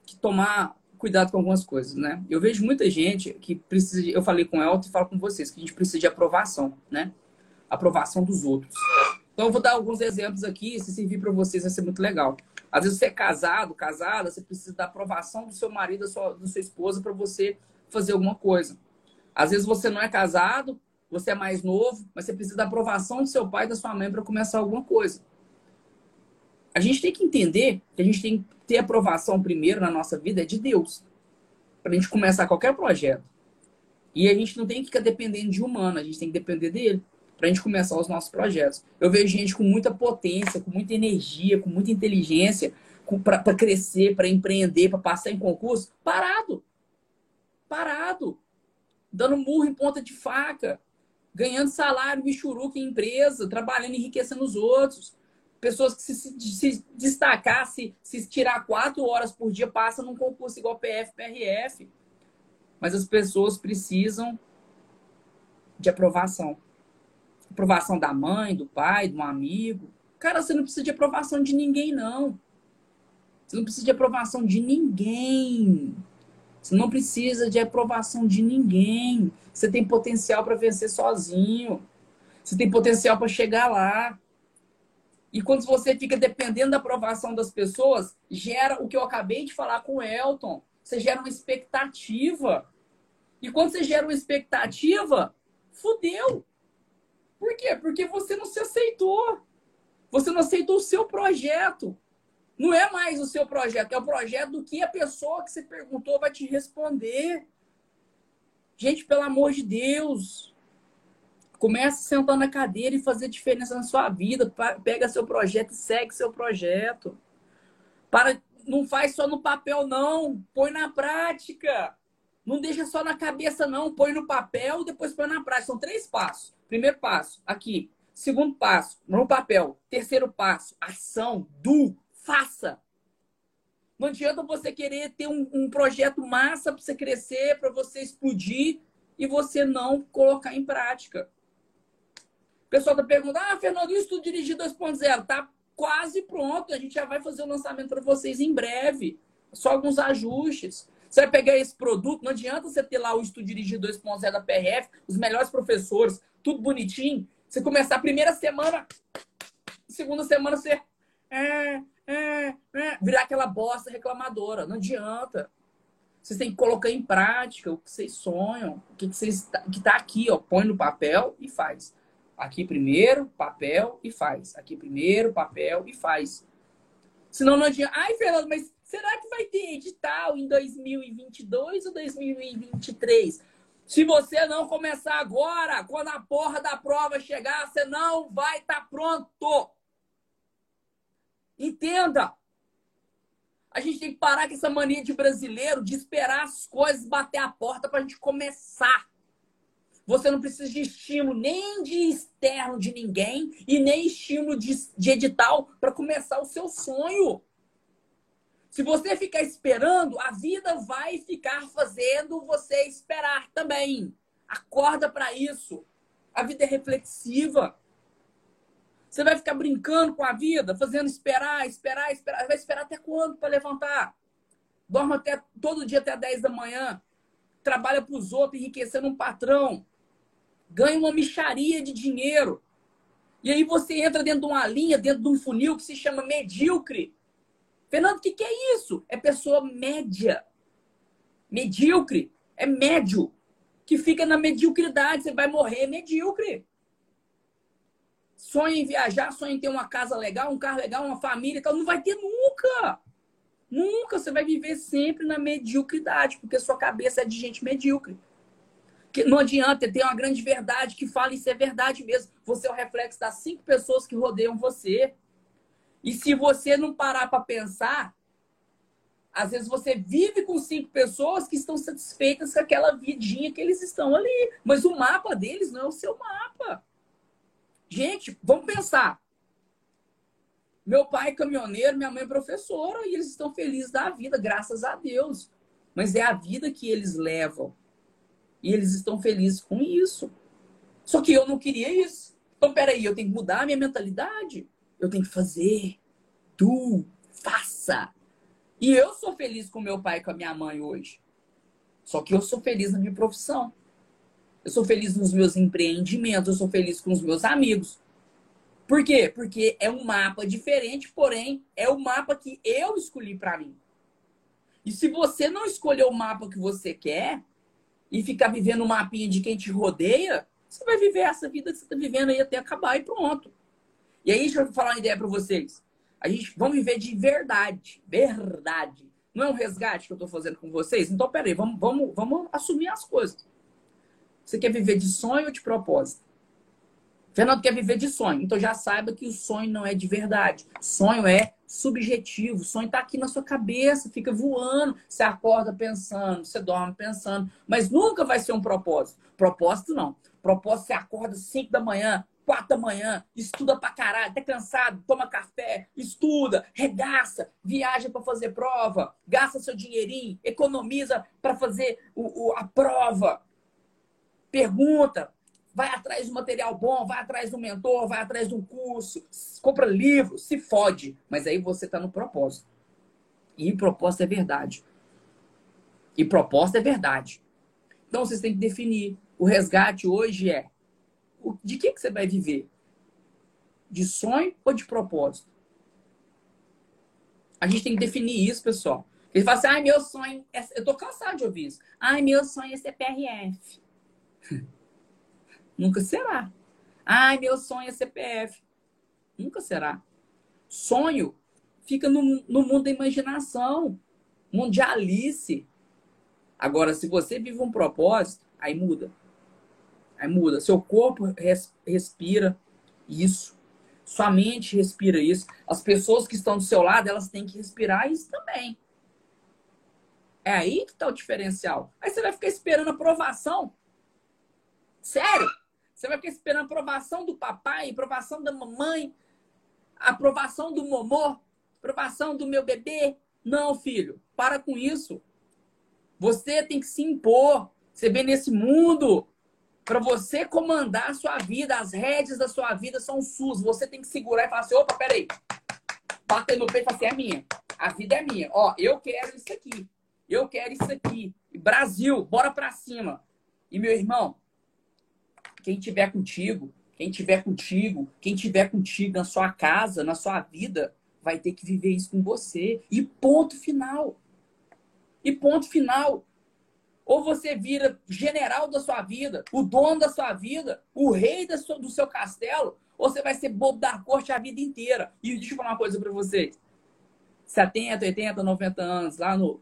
que tomar cuidado com algumas coisas, né? Eu vejo muita gente que precisa. Eu falei com o Elton e falo com vocês que a gente precisa de aprovação, né? Aprovação dos outros. Então, eu vou dar alguns exemplos aqui. Se servir para vocês, vai ser muito legal. Às vezes, você é casado, casada, você precisa da aprovação do seu marido, da sua, da sua esposa, para você fazer alguma coisa. Às vezes, você não é casado, você é mais novo, mas você precisa da aprovação do seu pai da sua mãe para começar alguma coisa. A gente tem que entender que a gente tem que ter aprovação primeiro na nossa vida é de Deus. Para a gente começar qualquer projeto. E a gente não tem que ficar dependendo de humano, a gente tem que depender dele para a gente começar os nossos projetos. Eu vejo gente com muita potência, com muita energia, com muita inteligência para crescer, para empreender, para passar em concurso, parado. Parado. Dando murro em ponta de faca. Ganhando salário, michuruca em empresa, trabalhando, enriquecendo os outros. Pessoas que se, se, se destacar, se, se tirar quatro horas por dia, passam num concurso igual PF, PRF. Mas as pessoas precisam de aprovação aprovação da mãe, do pai, de um amigo. Cara, você não precisa de aprovação de ninguém, não. Você não precisa de aprovação de ninguém. Você não precisa de aprovação de ninguém. Você tem potencial para vencer sozinho. Você tem potencial para chegar lá. E quando você fica dependendo da aprovação das pessoas, gera o que eu acabei de falar com o Elton. Você gera uma expectativa. E quando você gera uma expectativa, fudeu. Por quê? Porque você não se aceitou. Você não aceitou o seu projeto. Não é mais o seu projeto, é o projeto do que a pessoa que você perguntou vai te responder. Gente, pelo amor de Deus, comece a sentar na cadeira e fazer diferença na sua vida. Pega seu projeto e segue seu projeto. Para, não faz só no papel, não. Põe na prática. Não deixa só na cabeça, não. Põe no papel depois põe na prática. São três passos. Primeiro passo, aqui. Segundo passo, no papel. Terceiro passo, ação, do, faça. Não adianta você querer ter um, um projeto massa para você crescer, para você explodir e você não colocar em prática. O pessoal está perguntando: ah, Fernando, e o estudo dirigido 2.0? Está quase pronto. A gente já vai fazer o lançamento para vocês em breve. Só alguns ajustes. Você vai pegar esse produto, não adianta você ter lá o estudo dirigido 2.0 da PRF, os melhores professores, tudo bonitinho. Você começar a primeira semana, segunda semana você é, é, é, virar aquela bosta reclamadora. Não adianta. Vocês têm que colocar em prática o que vocês sonham, o que, vocês que tá aqui, ó, põe no papel e faz. Aqui primeiro, papel e faz. Aqui primeiro, papel e faz. Senão não adianta. Ai, Fernando, mas será que vai ter edital em 2022 ou 2023? Se você não começar agora, quando a porra da prova chegar, você não vai estar tá pronto. Entenda. A gente tem que parar com essa mania de brasileiro de esperar as coisas bater a porta para a gente começar. Você não precisa de estímulo nem de externo de ninguém e nem estímulo de, de edital para começar o seu sonho. Se você ficar esperando, a vida vai ficar fazendo você esperar também. Acorda para isso. A vida é reflexiva. Você vai ficar brincando com a vida, fazendo esperar, esperar, esperar. Vai esperar até quando para levantar? Dorme até todo dia até 10 da manhã. Trabalha para os outros, enriquecendo um patrão. Ganha uma micharia de dinheiro. E aí você entra dentro de uma linha, dentro de um funil que se chama medíocre. Fernando, o que, que é isso? É pessoa média. Medíocre. É médio. Que fica na mediocridade. Você vai morrer medíocre. Sonha em viajar, sonha em ter uma casa legal, um carro legal, uma família e tal. Não vai ter nunca. Nunca. Você vai viver sempre na mediocridade, porque sua cabeça é de gente medíocre. Que não adianta ter uma grande verdade que fala isso é verdade mesmo. Você é o reflexo das cinco pessoas que rodeiam você. E se você não parar para pensar, às vezes você vive com cinco pessoas que estão satisfeitas com aquela vidinha que eles estão ali. Mas o mapa deles não é o seu mapa. Gente, vamos pensar. Meu pai é caminhoneiro, minha mãe é professora, e eles estão felizes da vida, graças a Deus. Mas é a vida que eles levam. E eles estão felizes com isso. Só que eu não queria isso. Então, peraí, eu tenho que mudar a minha mentalidade. Eu tenho que fazer. Tu, faça. E eu sou feliz com meu pai e com a minha mãe hoje. Só que eu sou feliz na minha profissão. Eu sou feliz nos meus empreendimentos, eu sou feliz com os meus amigos. Por quê? Porque é um mapa diferente, porém é o mapa que eu escolhi para mim. E se você não escolher o mapa que você quer e ficar vivendo o um mapinha de quem te rodeia, você vai viver essa vida que você está vivendo aí até acabar e pronto. E aí, deixa eu falar uma ideia para vocês. A gente vamos viver de verdade. Verdade. Não é um resgate que eu estou fazendo com vocês? Então, peraí, vamos, vamos, vamos assumir as coisas. Você quer viver de sonho ou de propósito? Fernando quer viver de sonho. Então já saiba que o sonho não é de verdade. Sonho é subjetivo. Sonho está aqui na sua cabeça, fica voando. Você acorda pensando, você dorme pensando. Mas nunca vai ser um propósito. Propósito não. Propósito você acorda 5 da manhã, 4 da manhã, estuda pra caralho, até cansado, toma café, estuda, regaça, viaja para fazer prova, gasta seu dinheirinho, economiza para fazer o, o, a prova. Pergunta, vai atrás de material bom, vai atrás de um mentor, vai atrás de um curso, compra livro, se fode. Mas aí você está no propósito. E propósito é verdade. E proposta é verdade. Então vocês têm que definir. O resgate hoje é de que, que você vai viver? De sonho ou de propósito? A gente tem que definir isso, pessoal. Ele fala assim, ai, meu sonho. É... Eu tô cansado de ouvir isso. Ai, meu sonho é ser PRF. Nunca será. Ai, meu sonho é CPF. Nunca será. Sonho fica no, no mundo da imaginação, mundo de Alice. Agora, se você vive um propósito, aí muda. Aí muda. Seu corpo res, respira isso. Sua mente respira isso. As pessoas que estão do seu lado, elas têm que respirar isso também. É aí que está o diferencial. Aí você vai ficar esperando aprovação. Sério? Você vai ficar esperando aprovação do papai, aprovação da mamãe, aprovação do momô, aprovação do meu bebê. Não, filho, para com isso. Você tem que se impor. Você vem nesse mundo para você comandar a sua vida. As rédeas da sua vida são suas. Você tem que segurar e falar assim: opa, peraí. Bater no peito e falar assim: é minha. A vida é minha. Ó, eu quero isso aqui. Eu quero isso aqui. Brasil, bora para cima. E meu irmão, quem tiver contigo, quem tiver contigo, quem tiver contigo na sua casa, na sua vida, vai ter que viver isso com você. E ponto final. E ponto final. Ou você vira general da sua vida, o dono da sua vida, o rei do seu castelo, ou você vai ser bobo da corte a vida inteira. E deixa eu falar uma coisa para vocês. 70, 80, 90 anos, lá no,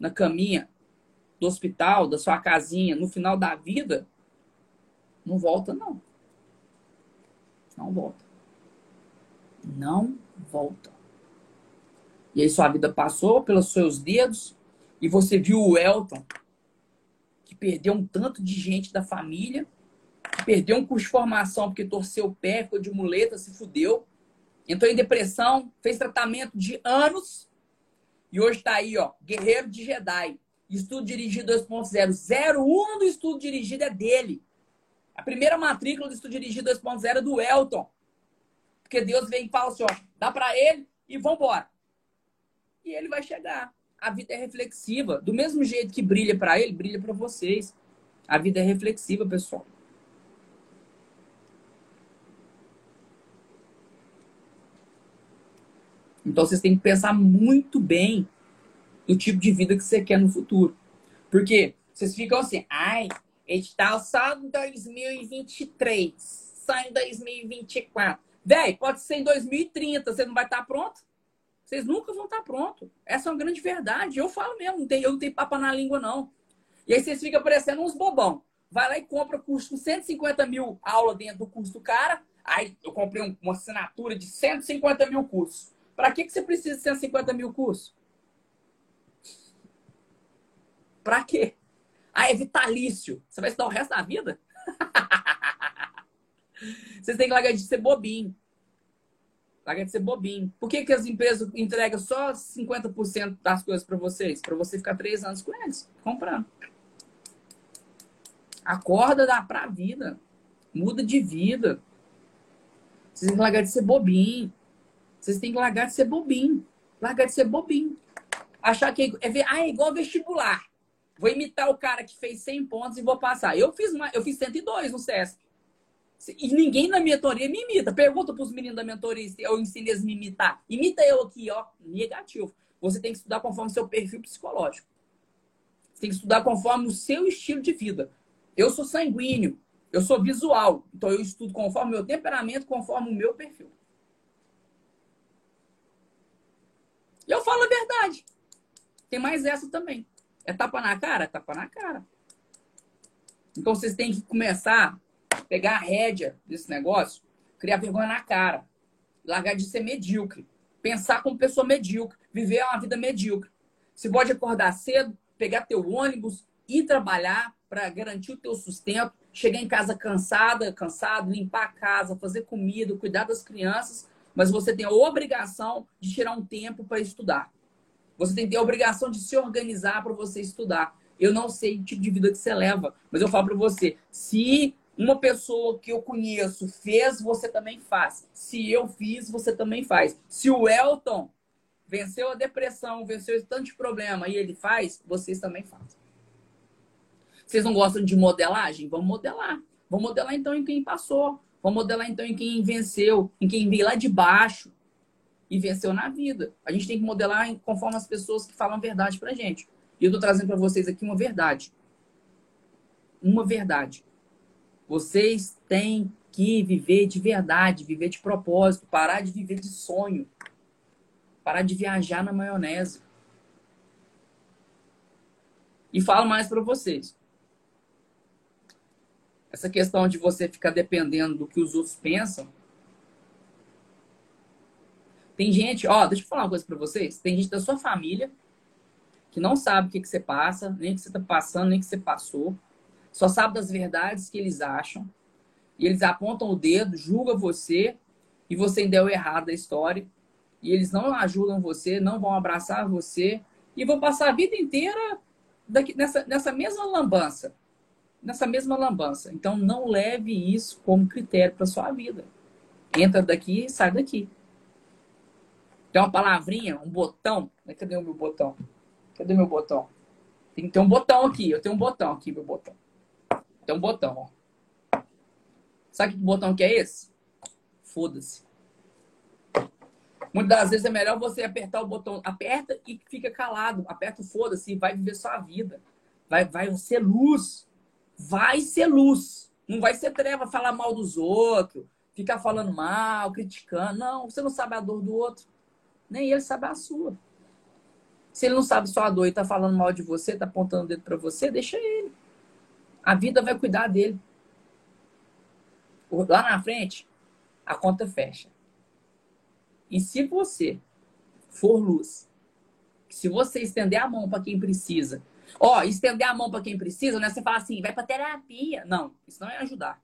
na caminha do hospital, da sua casinha, no final da vida, não volta, não. Não volta. Não volta. E aí sua vida passou pelos seus dedos e você viu o Elton, que perdeu um tanto de gente da família, que perdeu um curso de formação porque torceu o pé, ficou de muleta, se fudeu, entrou em depressão, fez tratamento de anos e hoje está aí, ó, guerreiro de Jedi. Estudo dirigido 2.0. 01 do estudo dirigido é dele. A primeira matrícula do Estudo Dirigido 2.0 é do Elton. Porque Deus vem e fala assim, ó, dá para ele e vambora. E ele vai chegar. A vida é reflexiva. Do mesmo jeito que brilha para ele, brilha para vocês. A vida é reflexiva, pessoal. Então vocês têm que pensar muito bem no tipo de vida que você quer no futuro. Porque vocês ficam assim, ai, Edital só em 2023. Só em 2024. Véi, pode ser em 2030. Você não vai estar pronto? Vocês nunca vão estar pronto. Essa é uma grande verdade. Eu falo mesmo. Não tem, eu não tenho papo na língua, não. E aí vocês ficam parecendo uns bobão. Vai lá e compra curso com 150 mil aula dentro do curso do cara. Aí eu comprei um, uma assinatura de 150 mil cursos. Para que, que você precisa de 150 mil cursos? Para quê? Ah, é vitalício. Você vai estudar o resto da vida? Vocês têm que largar de ser bobinho. Largar de ser bobinho. Por que, que as empresas entregam só 50% das coisas para vocês? Para você ficar três anos com eles, comprando. Acorda dá pra vida. Muda de vida. Vocês têm que largar de ser bobinho. Vocês têm que largar de ser bobinho. Largar de ser bobinho. Achar que é, ah, é igual vestibular. Vou imitar o cara que fez 100 pontos e vou passar. Eu fiz, uma, eu fiz 102 no SESC. E ninguém na mentoria me imita. Pergunta para os meninos da mentoria se eu ensino eles a me imitar. Imita eu aqui, ó. Negativo. Você tem que estudar conforme o seu perfil psicológico. Você tem que estudar conforme o seu estilo de vida. Eu sou sanguíneo. Eu sou visual. Então eu estudo conforme o meu temperamento, conforme o meu perfil. E eu falo a verdade. Tem mais essa também. É tapa na cara? É tapa na cara. Então vocês têm que começar pegar a rédea desse negócio, criar vergonha na cara, largar de ser medíocre, pensar como pessoa medíocre, viver uma vida medíocre. Você pode acordar cedo, pegar teu ônibus, ir trabalhar para garantir o teu sustento, chegar em casa cansada, cansado, limpar a casa, fazer comida, cuidar das crianças, mas você tem a obrigação de tirar um tempo para estudar. Você tem que ter a obrigação de se organizar para você estudar. Eu não sei o tipo de vida que você leva, mas eu falo para você: se uma pessoa que eu conheço fez, você também faz. Se eu fiz, você também faz. Se o Elton venceu a depressão, venceu esse tanto de problema e ele faz, vocês também fazem. Vocês não gostam de modelagem? Vamos modelar. Vamos modelar então em quem passou. Vamos modelar então em quem venceu, em quem veio lá de baixo e venceu na vida. A gente tem que modelar conforme as pessoas que falam a verdade pra gente. E eu tô trazendo para vocês aqui uma verdade. Uma verdade. Vocês têm que viver de verdade, viver de propósito, parar de viver de sonho. Parar de viajar na maionese. E falo mais para vocês. Essa questão de você ficar dependendo do que os outros pensam tem gente, ó, deixa eu falar uma coisa para vocês. Tem gente da sua família que não sabe o que, que você passa, nem o que você está passando, nem o que você passou. Só sabe das verdades que eles acham. E eles apontam o dedo, julgam você e você ainda é errado da história. E eles não ajudam você, não vão abraçar você e vão passar a vida inteira daqui, nessa, nessa mesma lambança. Nessa mesma lambança. Então não leve isso como critério para sua vida. Entra daqui e sai daqui. Tem uma palavrinha, um botão. Cadê o meu botão? Cadê meu botão? Tem que ter um botão aqui. Eu tenho um botão aqui, meu botão. Tem um botão, ó. Sabe que botão que é esse? Foda-se. Muitas das vezes é melhor você apertar o botão. Aperta e fica calado. Aperta o foda-se e vai viver sua vida. Vai, vai ser luz. Vai ser luz. Não vai ser treva falar mal dos outros, ficar falando mal, criticando. Não, você não sabe a dor do outro nem ele sabe a sua. Se ele não sabe sua dor e tá falando mal de você, tá apontando o dedo para você, deixa ele. A vida vai cuidar dele. Lá na frente, a conta fecha. E se você for luz, se você estender a mão para quem precisa, ó, estender a mão para quem precisa, não é você falar assim, vai para terapia. Não, isso não é ajudar.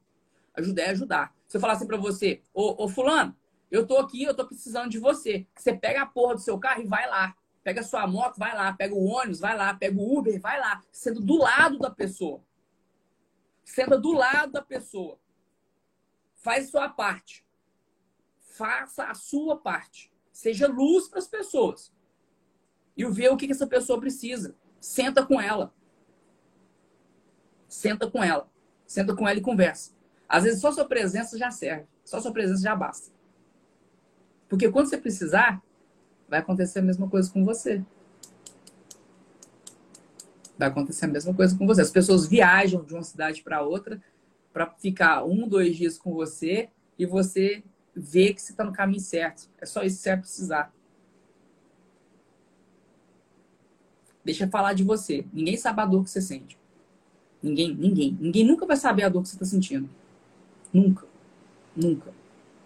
Ajudar é ajudar. Se eu falar assim para você, ô, ô fulano, eu tô aqui, eu tô precisando de você. Você pega a porra do seu carro e vai lá. Pega a sua moto, vai lá. Pega o ônibus, vai lá. Pega o Uber, vai lá. Sendo do lado da pessoa. Senta do lado da pessoa. Faz sua parte. Faça a sua parte. Seja luz para as pessoas. E ver o que essa pessoa precisa. Senta com ela. Senta com ela. Senta com ela e conversa. Às vezes só sua presença já serve. Só sua presença já basta. Porque quando você precisar, vai acontecer a mesma coisa com você. Vai acontecer a mesma coisa com você. As pessoas viajam de uma cidade para outra para ficar um, dois dias com você e você vê que você está no caminho certo. É só isso que você vai precisar. Deixa eu falar de você. Ninguém sabe a dor que você sente. Ninguém, ninguém. Ninguém nunca vai saber a dor que você está sentindo. Nunca. Nunca.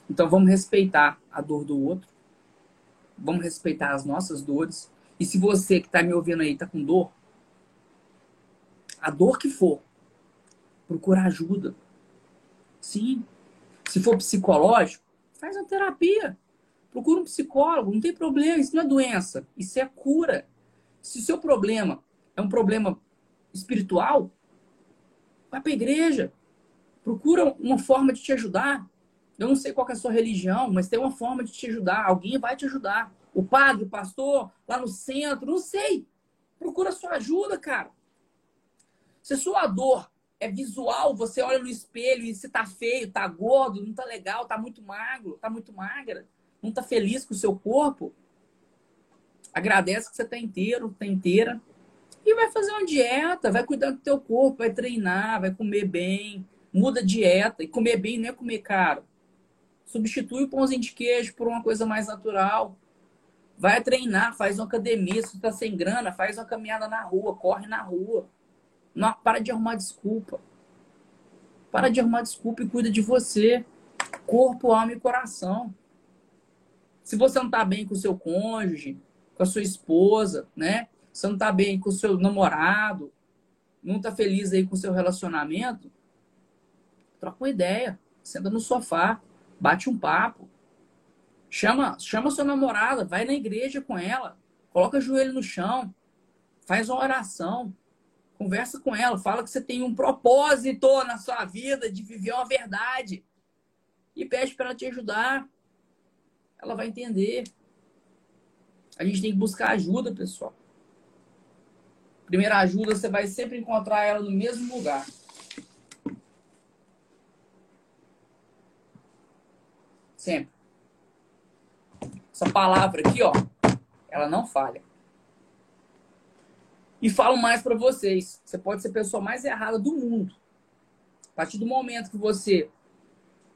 Então vamos respeitar a dor do outro, vamos respeitar as nossas dores. E se você que está me ouvindo aí está com dor, a dor que for, procura ajuda. Sim. Se for psicológico, faz uma terapia. Procura um psicólogo, não tem problema, isso não é doença, isso é cura. Se o seu problema é um problema espiritual, Vai para a igreja. Procura uma forma de te ajudar. Eu não sei qual é a sua religião, mas tem uma forma de te ajudar. Alguém vai te ajudar. O padre, o pastor, lá no centro, não sei. Procura sua ajuda, cara. Se sua dor é visual, você olha no espelho e se tá feio, tá gordo, não tá legal, tá muito magro, tá muito magra, não tá feliz com o seu corpo, agradece que você tá inteiro, tá inteira e vai fazer uma dieta, vai cuidar do teu corpo, vai treinar, vai comer bem, muda a dieta. E comer bem não é comer caro. Substitui o pãozinho de queijo por uma coisa mais natural. Vai treinar, faz uma academia. Se está sem grana, faz uma caminhada na rua, corre na rua. Não, para de arrumar desculpa. Para de arrumar desculpa e cuida de você. Corpo, alma e coração. Se você não está bem com o seu cônjuge, com a sua esposa, né? Você não está bem com o seu namorado, não está feliz aí com o seu relacionamento, troca uma ideia. Senta no sofá, bate um papo. Chama, chama sua namorada, vai na igreja com ela, coloca o joelho no chão, faz uma oração, conversa com ela, fala que você tem um propósito na sua vida de viver uma verdade e pede para ela te ajudar. Ela vai entender. A gente tem que buscar ajuda, pessoal. Primeira ajuda, você vai sempre encontrar ela no mesmo lugar. Sempre. Essa palavra aqui, ó, ela não falha. E falo mais para vocês. Você pode ser a pessoa mais errada do mundo. A partir do momento que você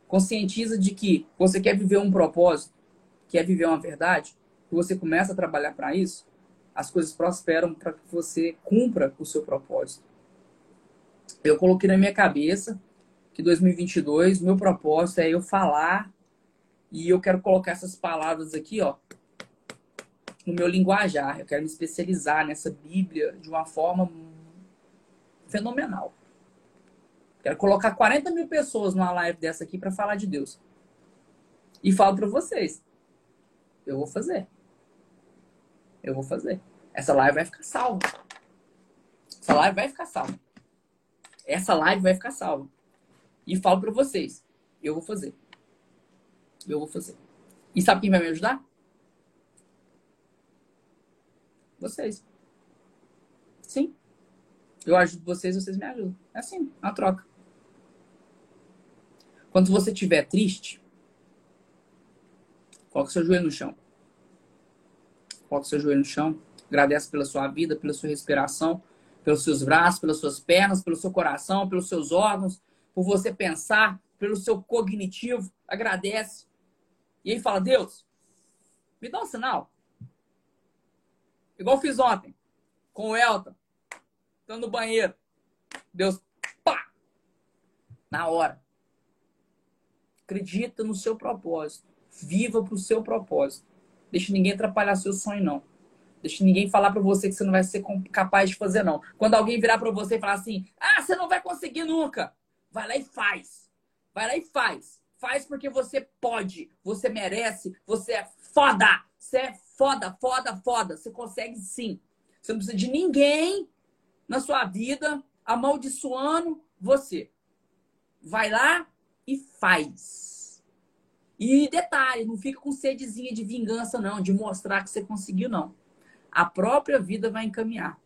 conscientiza de que você quer viver um propósito, quer viver uma verdade, que você começa a trabalhar para isso, as coisas prosperam para que você cumpra o seu propósito. Eu coloquei na minha cabeça que 2022, meu propósito é eu falar e eu quero colocar essas palavras aqui, ó, no meu linguajar. Eu quero me especializar nessa Bíblia de uma forma fenomenal. Quero colocar 40 mil pessoas numa live dessa aqui para falar de Deus. E falo para vocês, eu vou fazer eu vou fazer. Essa live vai ficar salva. Essa live vai ficar salva. Essa live vai ficar salva. E falo para vocês, eu vou fazer. Eu vou fazer. E sabe quem vai me ajudar? Vocês. Sim. Eu ajudo vocês, vocês me ajudam. É assim, é uma troca. Quando você estiver triste, coloque seu joelho no chão. Coloca o seu joelho no chão. Agradece pela sua vida, pela sua respiração, pelos seus braços, pelas suas pernas, pelo seu coração, pelos seus órgãos, por você pensar, pelo seu cognitivo. Agradece. E aí fala, Deus, me dá um sinal. Igual fiz ontem, com o Elton, estando no banheiro. Deus, pá! Na hora. Acredita no seu propósito. Viva para o seu propósito. Deixe ninguém atrapalhar seu sonho, não. Deixe ninguém falar para você que você não vai ser capaz de fazer, não. Quando alguém virar para você e falar assim, ah, você não vai conseguir nunca. Vai lá e faz. Vai lá e faz. Faz porque você pode, você merece, você é foda. Você é foda, foda, foda. Você consegue sim. Você não precisa de ninguém na sua vida amaldiçoando você. Vai lá e faz. E detalhe, não fica com sedezinha de vingança, não, de mostrar que você conseguiu, não. A própria vida vai encaminhar.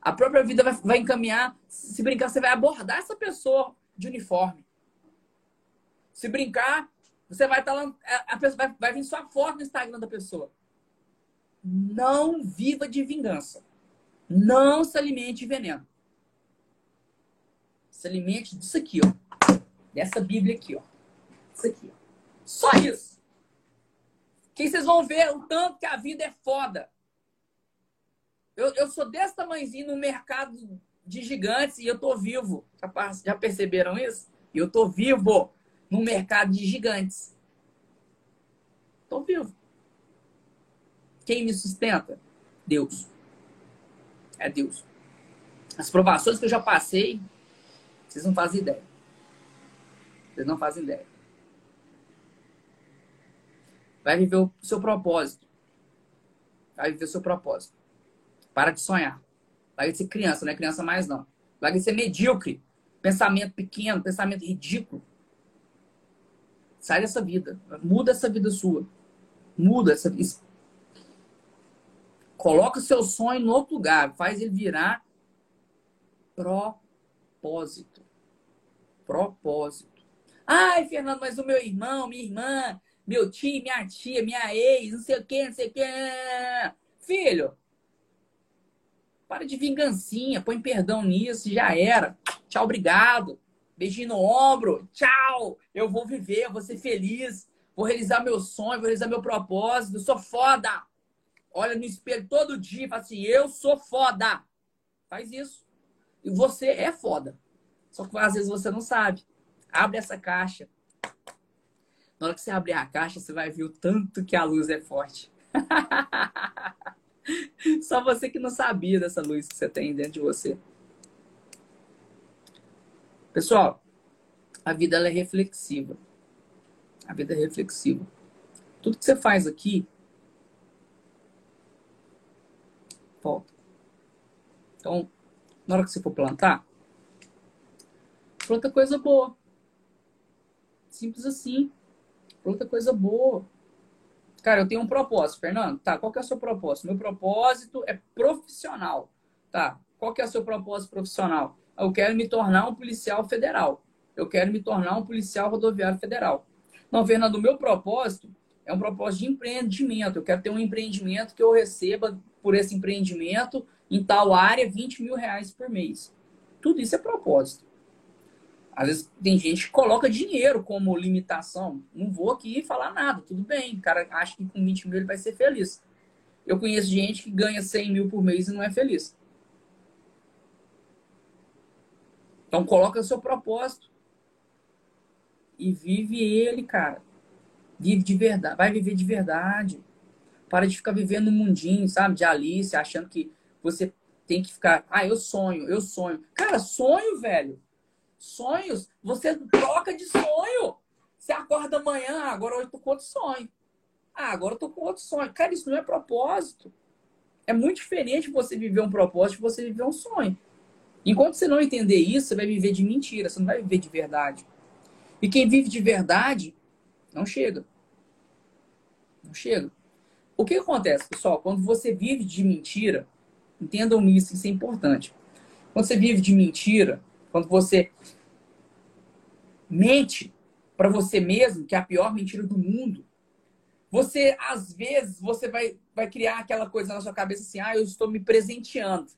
A própria vida vai, vai encaminhar. Se brincar, você vai abordar essa pessoa de uniforme. Se brincar, você vai estar tá lá. A pessoa vai, vai vir sua foto no Instagram da pessoa. Não viva de vingança. Não se alimente de veneno. Se alimente disso aqui, ó. Dessa Bíblia aqui, ó. Isso aqui. Só isso. Que vocês vão ver o tanto que a vida é foda. Eu, eu sou desse tamanhozinho no mercado de gigantes e eu tô vivo. Já perceberam isso? Eu tô vivo no mercado de gigantes. Tô vivo. Quem me sustenta? Deus. É Deus. As provações que eu já passei, vocês não fazem ideia. Vocês não fazem ideia. Vai viver o seu propósito. Vai viver o seu propósito. Para de sonhar. Vai ser criança, não é criança mais não. Larga de ser medíocre. Pensamento pequeno, pensamento ridículo. Sai dessa vida. Muda essa vida sua. Muda essa vida. Coloca o seu sonho no outro lugar. Faz ele virar propósito. Propósito. Ai, Fernando, mas o meu irmão, minha irmã, meu tio, minha tia, minha ex, não sei o que, não sei o que. Filho, para de vingancinha, põe perdão nisso, já era. Tchau, obrigado. Beijinho no ombro. Tchau. Eu vou viver, eu vou ser feliz. Vou realizar meu sonho, vou realizar meu propósito. sou foda. Olha no espelho todo dia e fala assim: eu sou foda. Faz isso. E você é foda. Só que às vezes você não sabe. Abre essa caixa. Na hora que você abrir a caixa, você vai ver o tanto que a luz é forte. Só você que não sabia dessa luz que você tem dentro de você. Pessoal, a vida é reflexiva. A vida é reflexiva. Tudo que você faz aqui volta. Então, na hora que você for plantar, planta coisa boa. Simples assim. Planta coisa boa. Cara, eu tenho um propósito, Fernando. Tá, qual que é o seu propósito? Meu propósito é profissional. Tá, qual que é o seu propósito profissional? Eu quero me tornar um policial federal. Eu quero me tornar um policial rodoviário federal. Não, Fernando, o meu propósito é um propósito de empreendimento. Eu quero ter um empreendimento que eu receba por esse empreendimento em tal área 20 mil reais por mês. Tudo isso é propósito. Às vezes tem gente que coloca dinheiro como limitação. Não vou aqui falar nada, tudo bem. O cara acha que com 20 mil ele vai ser feliz. Eu conheço gente que ganha 100 mil por mês e não é feliz. Então coloca seu propósito. E vive ele, cara. Vive de verdade. Vai viver de verdade. Para de ficar vivendo no mundinho, sabe? De Alice, achando que você tem que ficar. Ah, eu sonho, eu sonho. Cara, sonho, velho sonhos, você troca de sonho. Você acorda amanhã, ah, agora eu tô com outro sonho. Ah, agora eu tô com outro sonho. Cara, isso não é propósito. É muito diferente você viver um propósito de você viver um sonho. Enquanto você não entender isso, você vai viver de mentira, você não vai viver de verdade. E quem vive de verdade não chega. Não chega. O que acontece, pessoal? Quando você vive de mentira, entendam isso, isso é importante. Quando você vive de mentira, quando você mente para você mesmo, que é a pior mentira do mundo, você, às vezes, você vai, vai criar aquela coisa na sua cabeça assim, ah, eu estou me presenteando.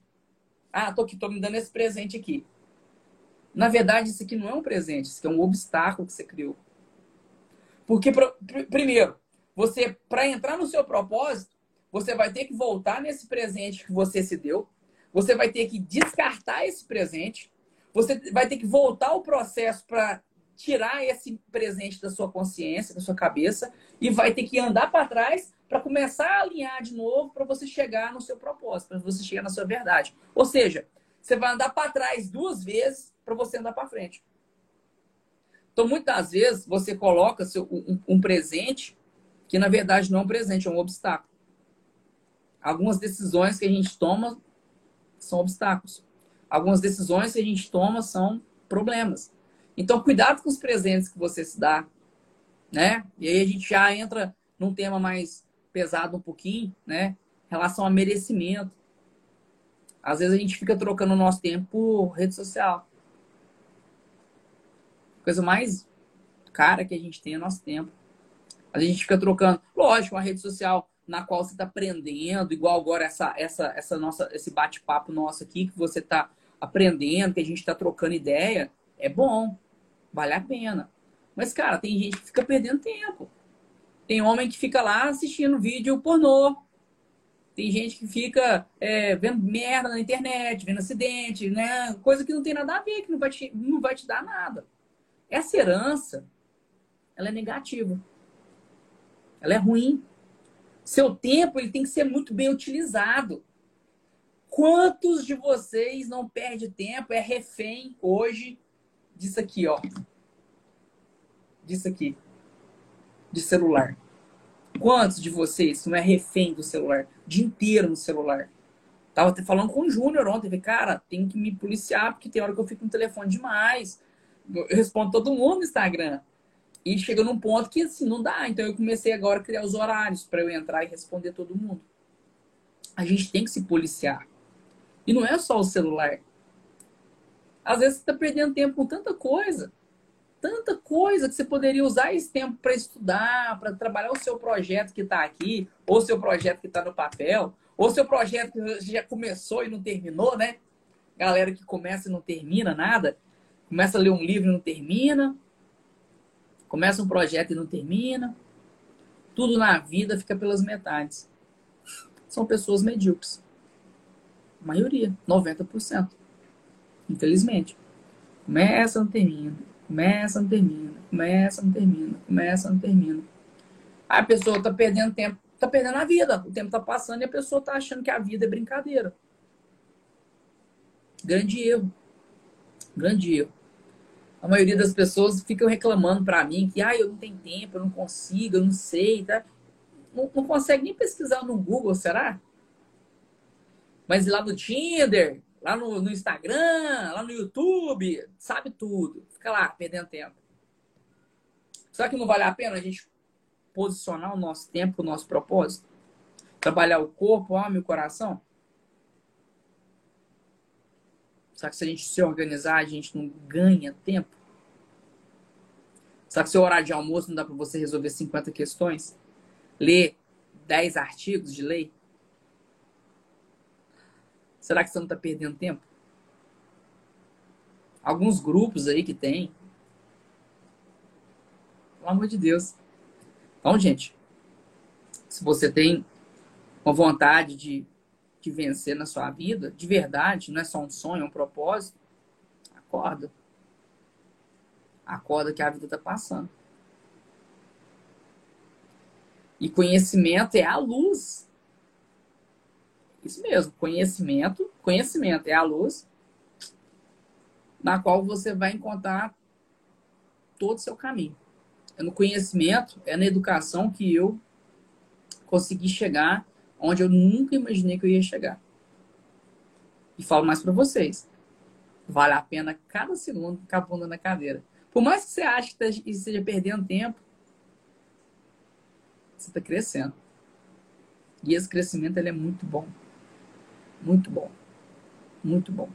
Ah, tô aqui, tô me dando esse presente aqui. Na verdade, isso aqui não é um presente, isso aqui é um obstáculo que você criou. Porque, primeiro, você, para entrar no seu propósito, você vai ter que voltar nesse presente que você se deu, você vai ter que descartar esse presente, você vai ter que voltar o processo para tirar esse presente da sua consciência, da sua cabeça, e vai ter que andar para trás para começar a alinhar de novo para você chegar no seu propósito, para você chegar na sua verdade. Ou seja, você vai andar para trás duas vezes para você andar para frente. Então, muitas vezes, você coloca seu, um, um presente que, na verdade, não é um presente, é um obstáculo. Algumas decisões que a gente toma são obstáculos algumas decisões que a gente toma são problemas. Então, cuidado com os presentes que você se dá, né? E aí a gente já entra num tema mais pesado um pouquinho, né? Relação a merecimento. Às vezes a gente fica trocando o nosso tempo por rede social. Coisa mais cara que a gente tem é nosso tempo. A gente fica trocando, lógico, uma rede social na qual você está aprendendo, igual agora essa, essa, essa nossa, esse bate-papo nosso aqui, que você está aprendendo, que a gente está trocando ideia, é bom, vale a pena. Mas, cara, tem gente que fica perdendo tempo. Tem homem que fica lá assistindo vídeo pornô. Tem gente que fica é, vendo merda na internet, vendo acidente, né? Coisa que não tem nada a ver, que não vai te, não vai te dar nada. Essa herança, ela é negativa. Ela é ruim. Seu tempo ele tem que ser muito bem utilizado. Quantos de vocês não perde tempo, é refém hoje disso aqui, ó? Disso aqui. De celular. Quantos de vocês não é refém do celular? O dia inteiro no celular. Tava até falando com o Júnior ontem, falei, cara, tem que me policiar, porque tem hora que eu fico no telefone demais. Eu respondo todo mundo no Instagram. E chegou num ponto que assim, não dá. Então eu comecei agora a criar os horários para eu entrar e responder todo mundo. A gente tem que se policiar. E não é só o celular. Às vezes você está perdendo tempo com tanta coisa. Tanta coisa que você poderia usar esse tempo para estudar, para trabalhar o seu projeto que está aqui, ou seu projeto que está no papel, ou seu projeto que já começou e não terminou, né? Galera que começa e não termina nada. Começa a ler um livro e não termina. Começa um projeto e não termina. Tudo na vida fica pelas metades. São pessoas medíocres. A maioria, 90%. Infelizmente. Começa, não termina. Começa, não termina. Começa, não termina. Começa, não termina. A pessoa tá perdendo tempo tá perdendo a vida. O tempo tá passando e a pessoa tá achando que a vida é brincadeira. Grande erro. Grande erro. A maioria das pessoas ficam reclamando para mim que ah, eu não tenho tempo, eu não consigo, eu não sei, tá? Não, não consegue nem pesquisar no Google, será? Mas lá no Tinder, lá no, no Instagram, lá no YouTube, sabe tudo. Fica lá, perdendo tempo. Será que não vale a pena a gente posicionar o nosso tempo, o nosso propósito? Trabalhar o corpo, a alma e o coração? Será que se a gente se organizar, a gente não ganha tempo? Será que seu horário de almoço não dá para você resolver 50 questões? Ler 10 artigos de lei? Será que você não está perdendo tempo? Alguns grupos aí que tem. Pelo amor de Deus. Então, gente, se você tem uma vontade de, de vencer na sua vida, de verdade, não é só um sonho, é um propósito, acorda. Acorda que a vida está passando. E conhecimento é a luz. Isso mesmo, conhecimento, conhecimento é a luz na qual você vai encontrar todo o seu caminho é no conhecimento, é na educação que eu consegui chegar onde eu nunca imaginei que eu ia chegar. E falo mais para vocês. Vale a pena cada segundo ficar bunda na cadeira. Por mais que você ache que tá, esteja perdendo tempo, você está crescendo. E esse crescimento ele é muito bom. Muito bom. Muito bom.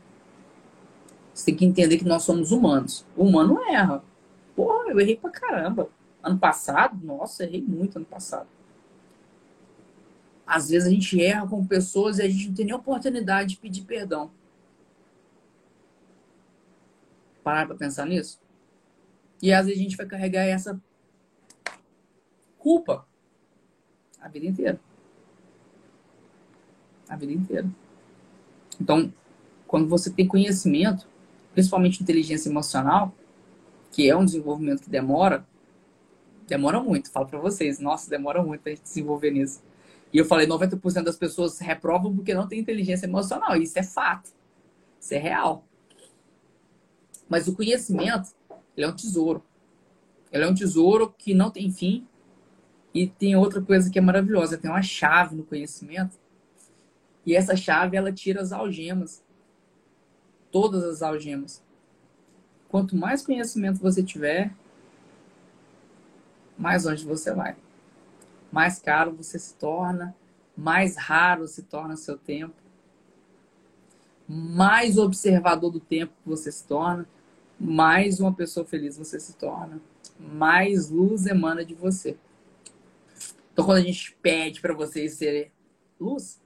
Você tem que entender que nós somos humanos. O humano erra. Porra, eu errei pra caramba. Ano passado, nossa, errei muito ano passado. Às vezes a gente erra com pessoas e a gente não tem nem oportunidade de pedir perdão. Parar pra pensar nisso? E às vezes a gente vai carregar essa culpa a vida inteira. A vida inteira. Então, quando você tem conhecimento, principalmente inteligência emocional, que é um desenvolvimento que demora, demora muito, falo para vocês, nossa, demora muito a gente desenvolver nisso. E eu falei, 90% das pessoas reprovam porque não tem inteligência emocional, isso é fato, isso é real. Mas o conhecimento, ele é um tesouro. Ele é um tesouro que não tem fim. E tem outra coisa que é maravilhosa, tem uma chave no conhecimento. E essa chave, ela tira as algemas. Todas as algemas. Quanto mais conhecimento você tiver, mais longe você vai. Mais caro você se torna, mais raro se torna seu tempo, mais observador do tempo você se torna, mais uma pessoa feliz você se torna, mais luz emana de você. Então, quando a gente pede para vocês serem luz,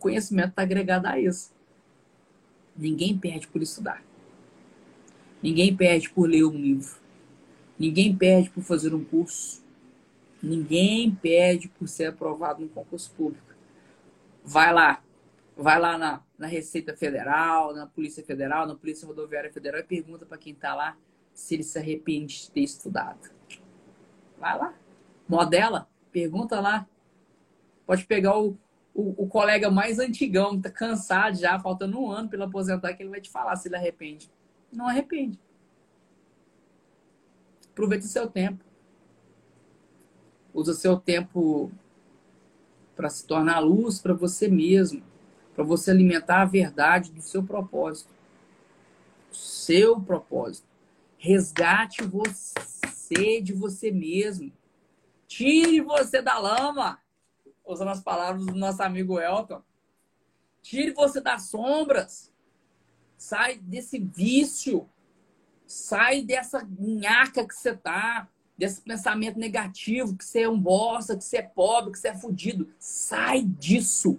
conhecimento está agregado a isso. Ninguém perde por estudar. Ninguém perde por ler um livro. Ninguém perde por fazer um curso. Ninguém perde por ser aprovado no concurso público. Vai lá. Vai lá na, na Receita Federal, na Polícia Federal, na Polícia Rodoviária Federal e pergunta para quem está lá se ele se arrepende de ter estudado. Vai lá. Modela. Pergunta lá. Pode pegar o, o, o colega mais antigão, que está cansado já, faltando um ano ele aposentar, que ele vai te falar se ele arrepende. Não arrepende. Aproveite seu tempo. Usa seu tempo para se tornar luz para você mesmo, para você alimentar a verdade do seu propósito. Seu propósito. Resgate você de você mesmo. Tire você da lama. Usando as palavras do nosso amigo Elton. Tire você das sombras. Sai desse vício. Sai dessa nhaca que você tá. Desse pensamento negativo, que você é um bosta, que você é pobre, que você é fudido. Sai disso.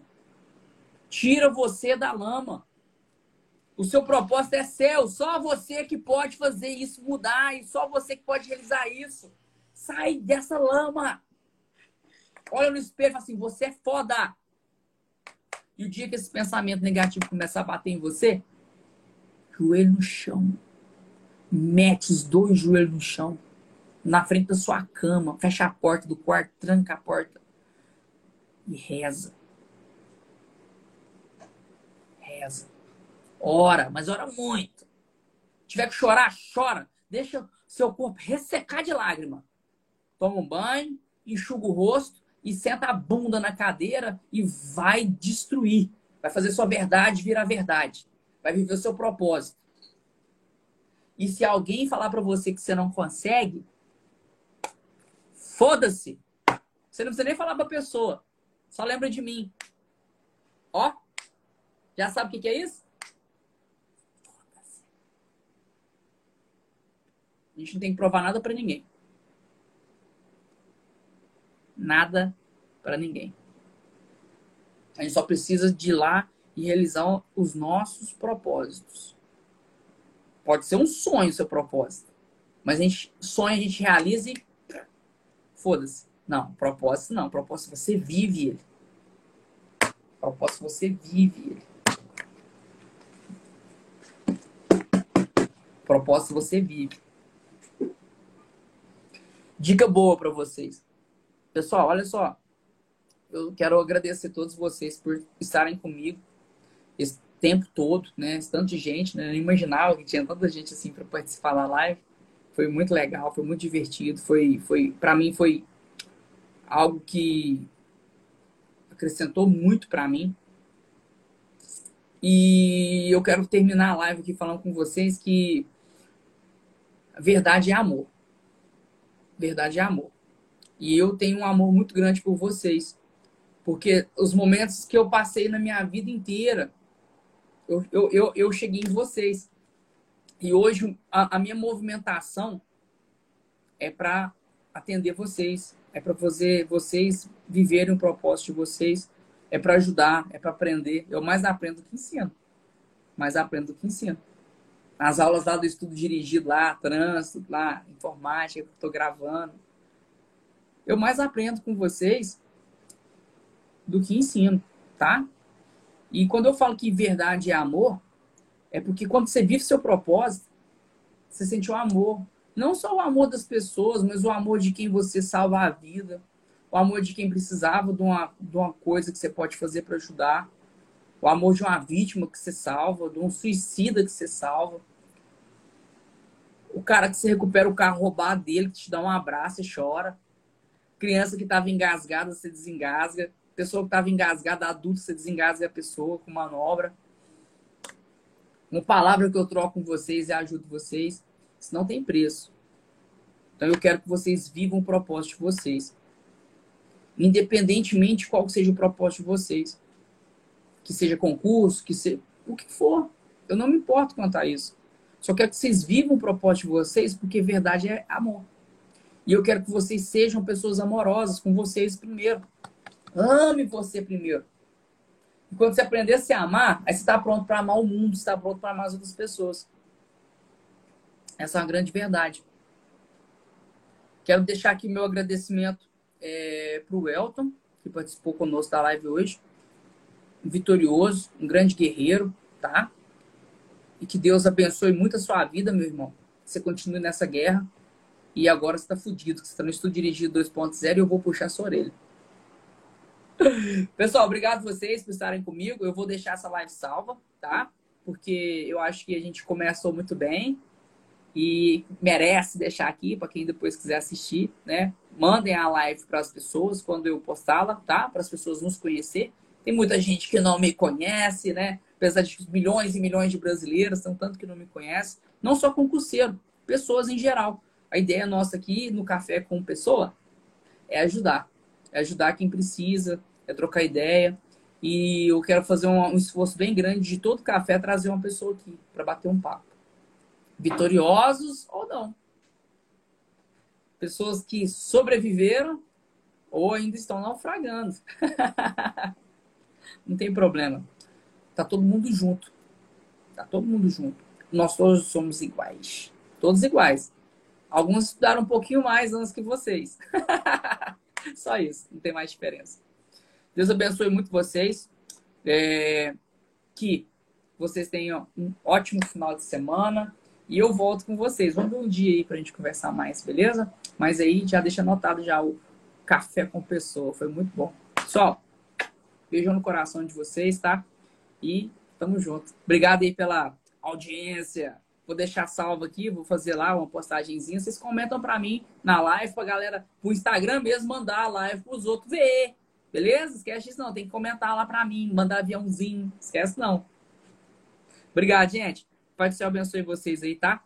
Tira você da lama. O seu propósito é seu. Só você que pode fazer isso mudar. E só você que pode realizar isso. Sai dessa lama. Olha no espelho e fala assim: você é foda. E o dia que esse pensamento negativo começar a bater em você, joelho no chão. Mete os dois joelhos no chão. Na frente da sua cama. Fecha a porta do quarto, tranca a porta. E reza. Reza. Ora, mas ora muito. tiver que chorar, chora. Deixa seu corpo ressecar de lágrima. Toma um banho, enxuga o rosto e senta a bunda na cadeira e vai destruir. Vai fazer sua verdade virar verdade. Vai viver o seu propósito. E se alguém falar para você que você não consegue, foda-se. Você não precisa nem falar para a pessoa. Só lembra de mim. Ó, já sabe o que é isso? A gente não tem que provar nada para ninguém. Nada para ninguém. A gente só precisa de ir lá e realizar os nossos propósitos. Pode ser um sonho seu propósito. Mas a gente sonha, a gente realiza e foda-se. Não, propósito não. Propósito você vive ele. Propósito você vive ele. Propósito você vive. Dica boa para vocês. Pessoal, olha só eu quero agradecer a todos vocês por estarem comigo esse tempo todo, né? Esse tanto de gente, né? Eu não imaginava que tinha tanta gente assim para participar da live. Foi muito legal, foi muito divertido, foi, foi para mim foi algo que acrescentou muito para mim. E eu quero terminar a live aqui falando com vocês que verdade é amor. Verdade é amor. E eu tenho um amor muito grande por vocês. Porque os momentos que eu passei na minha vida inteira, eu, eu, eu, eu cheguei em vocês. E hoje a, a minha movimentação é para atender vocês, é para fazer vocês viverem o propósito de vocês, é para ajudar, é para aprender. Eu mais aprendo do que ensino. Mais aprendo do que ensino. As aulas lá do estudo dirigido lá, trânsito, lá, informática, que eu estou gravando. Eu mais aprendo com vocês do que ensino, tá? E quando eu falo que verdade é amor, é porque quando você vive seu propósito, você sente o amor. Não só o amor das pessoas, mas o amor de quem você salva a vida. O amor de quem precisava de uma, de uma coisa que você pode fazer para ajudar. O amor de uma vítima que você salva, de um suicida que você salva. O cara que você recupera o carro roubado dele, que te dá um abraço e chora. Criança que estava engasgada, você desengasga pessoa que estava engasgada, adulto, você desengasga a pessoa com manobra. Uma palavra que eu troco com vocês e ajudo vocês, isso não tem preço. Então eu quero que vocês vivam o propósito de vocês. Independentemente de qual seja o propósito de vocês. Que seja concurso, que seja o que for. Eu não me importo quanto a isso. Só quero que vocês vivam o propósito de vocês, porque verdade é amor. E eu quero que vocês sejam pessoas amorosas com vocês primeiro. Ame você primeiro. E quando você aprender a se amar, aí você está pronto para amar o mundo, está pronto para amar as outras pessoas. Essa é uma grande verdade. Quero deixar aqui meu agradecimento é, para o Elton, que participou conosco da live hoje. Um vitorioso, um grande guerreiro, tá? E que Deus abençoe muito a sua vida, meu irmão. Você continue nessa guerra. E agora você está fudido, você está no estudo dirigido 2.0 e eu vou puxar sua orelha. Pessoal, obrigado vocês por estarem comigo. Eu vou deixar essa live salva, tá? Porque eu acho que a gente começou muito bem e merece deixar aqui para quem depois quiser assistir, né? Mandem a live para as pessoas quando eu postá-la, tá? Para as pessoas nos conhecer Tem muita gente que não me conhece, né? Apesar de milhões e milhões de brasileiros, são tanto que não me conhecem. Não só concurseiro, pessoas em geral. A ideia nossa aqui no Café com Pessoa é ajudar. É ajudar quem precisa, é trocar ideia. E eu quero fazer um, um esforço bem grande de todo café trazer uma pessoa aqui para bater um papo. Vitoriosos ou não. Pessoas que sobreviveram ou ainda estão naufragando. não tem problema. Tá todo mundo junto. Tá todo mundo junto. Nós todos somos iguais. Todos iguais. Alguns estudaram um pouquinho mais antes que vocês. Só isso, não tem mais diferença. Deus abençoe muito vocês. É... Que vocês tenham um ótimo final de semana. E eu volto com vocês. Vamos ver um dia aí pra gente conversar mais, beleza? Mas aí já deixa anotado já o café com pessoa. Foi muito bom. Pessoal, beijão no coração de vocês, tá? E tamo junto. Obrigado aí pela audiência. Vou deixar salvo aqui, vou fazer lá uma postagenzinha. Vocês comentam para mim na live, pra galera, pro Instagram mesmo, mandar a live pros outros ver. Beleza? Esquece disso não, tem que comentar lá para mim, mandar aviãozinho. Esquece não. Obrigado, gente. Pai do céu abençoe vocês aí, tá?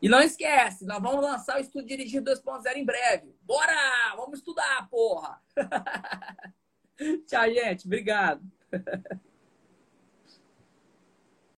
E não esquece, nós vamos lançar o Estudo Dirigido 2.0 em breve. Bora! Vamos estudar, porra! Tchau, gente. Obrigado.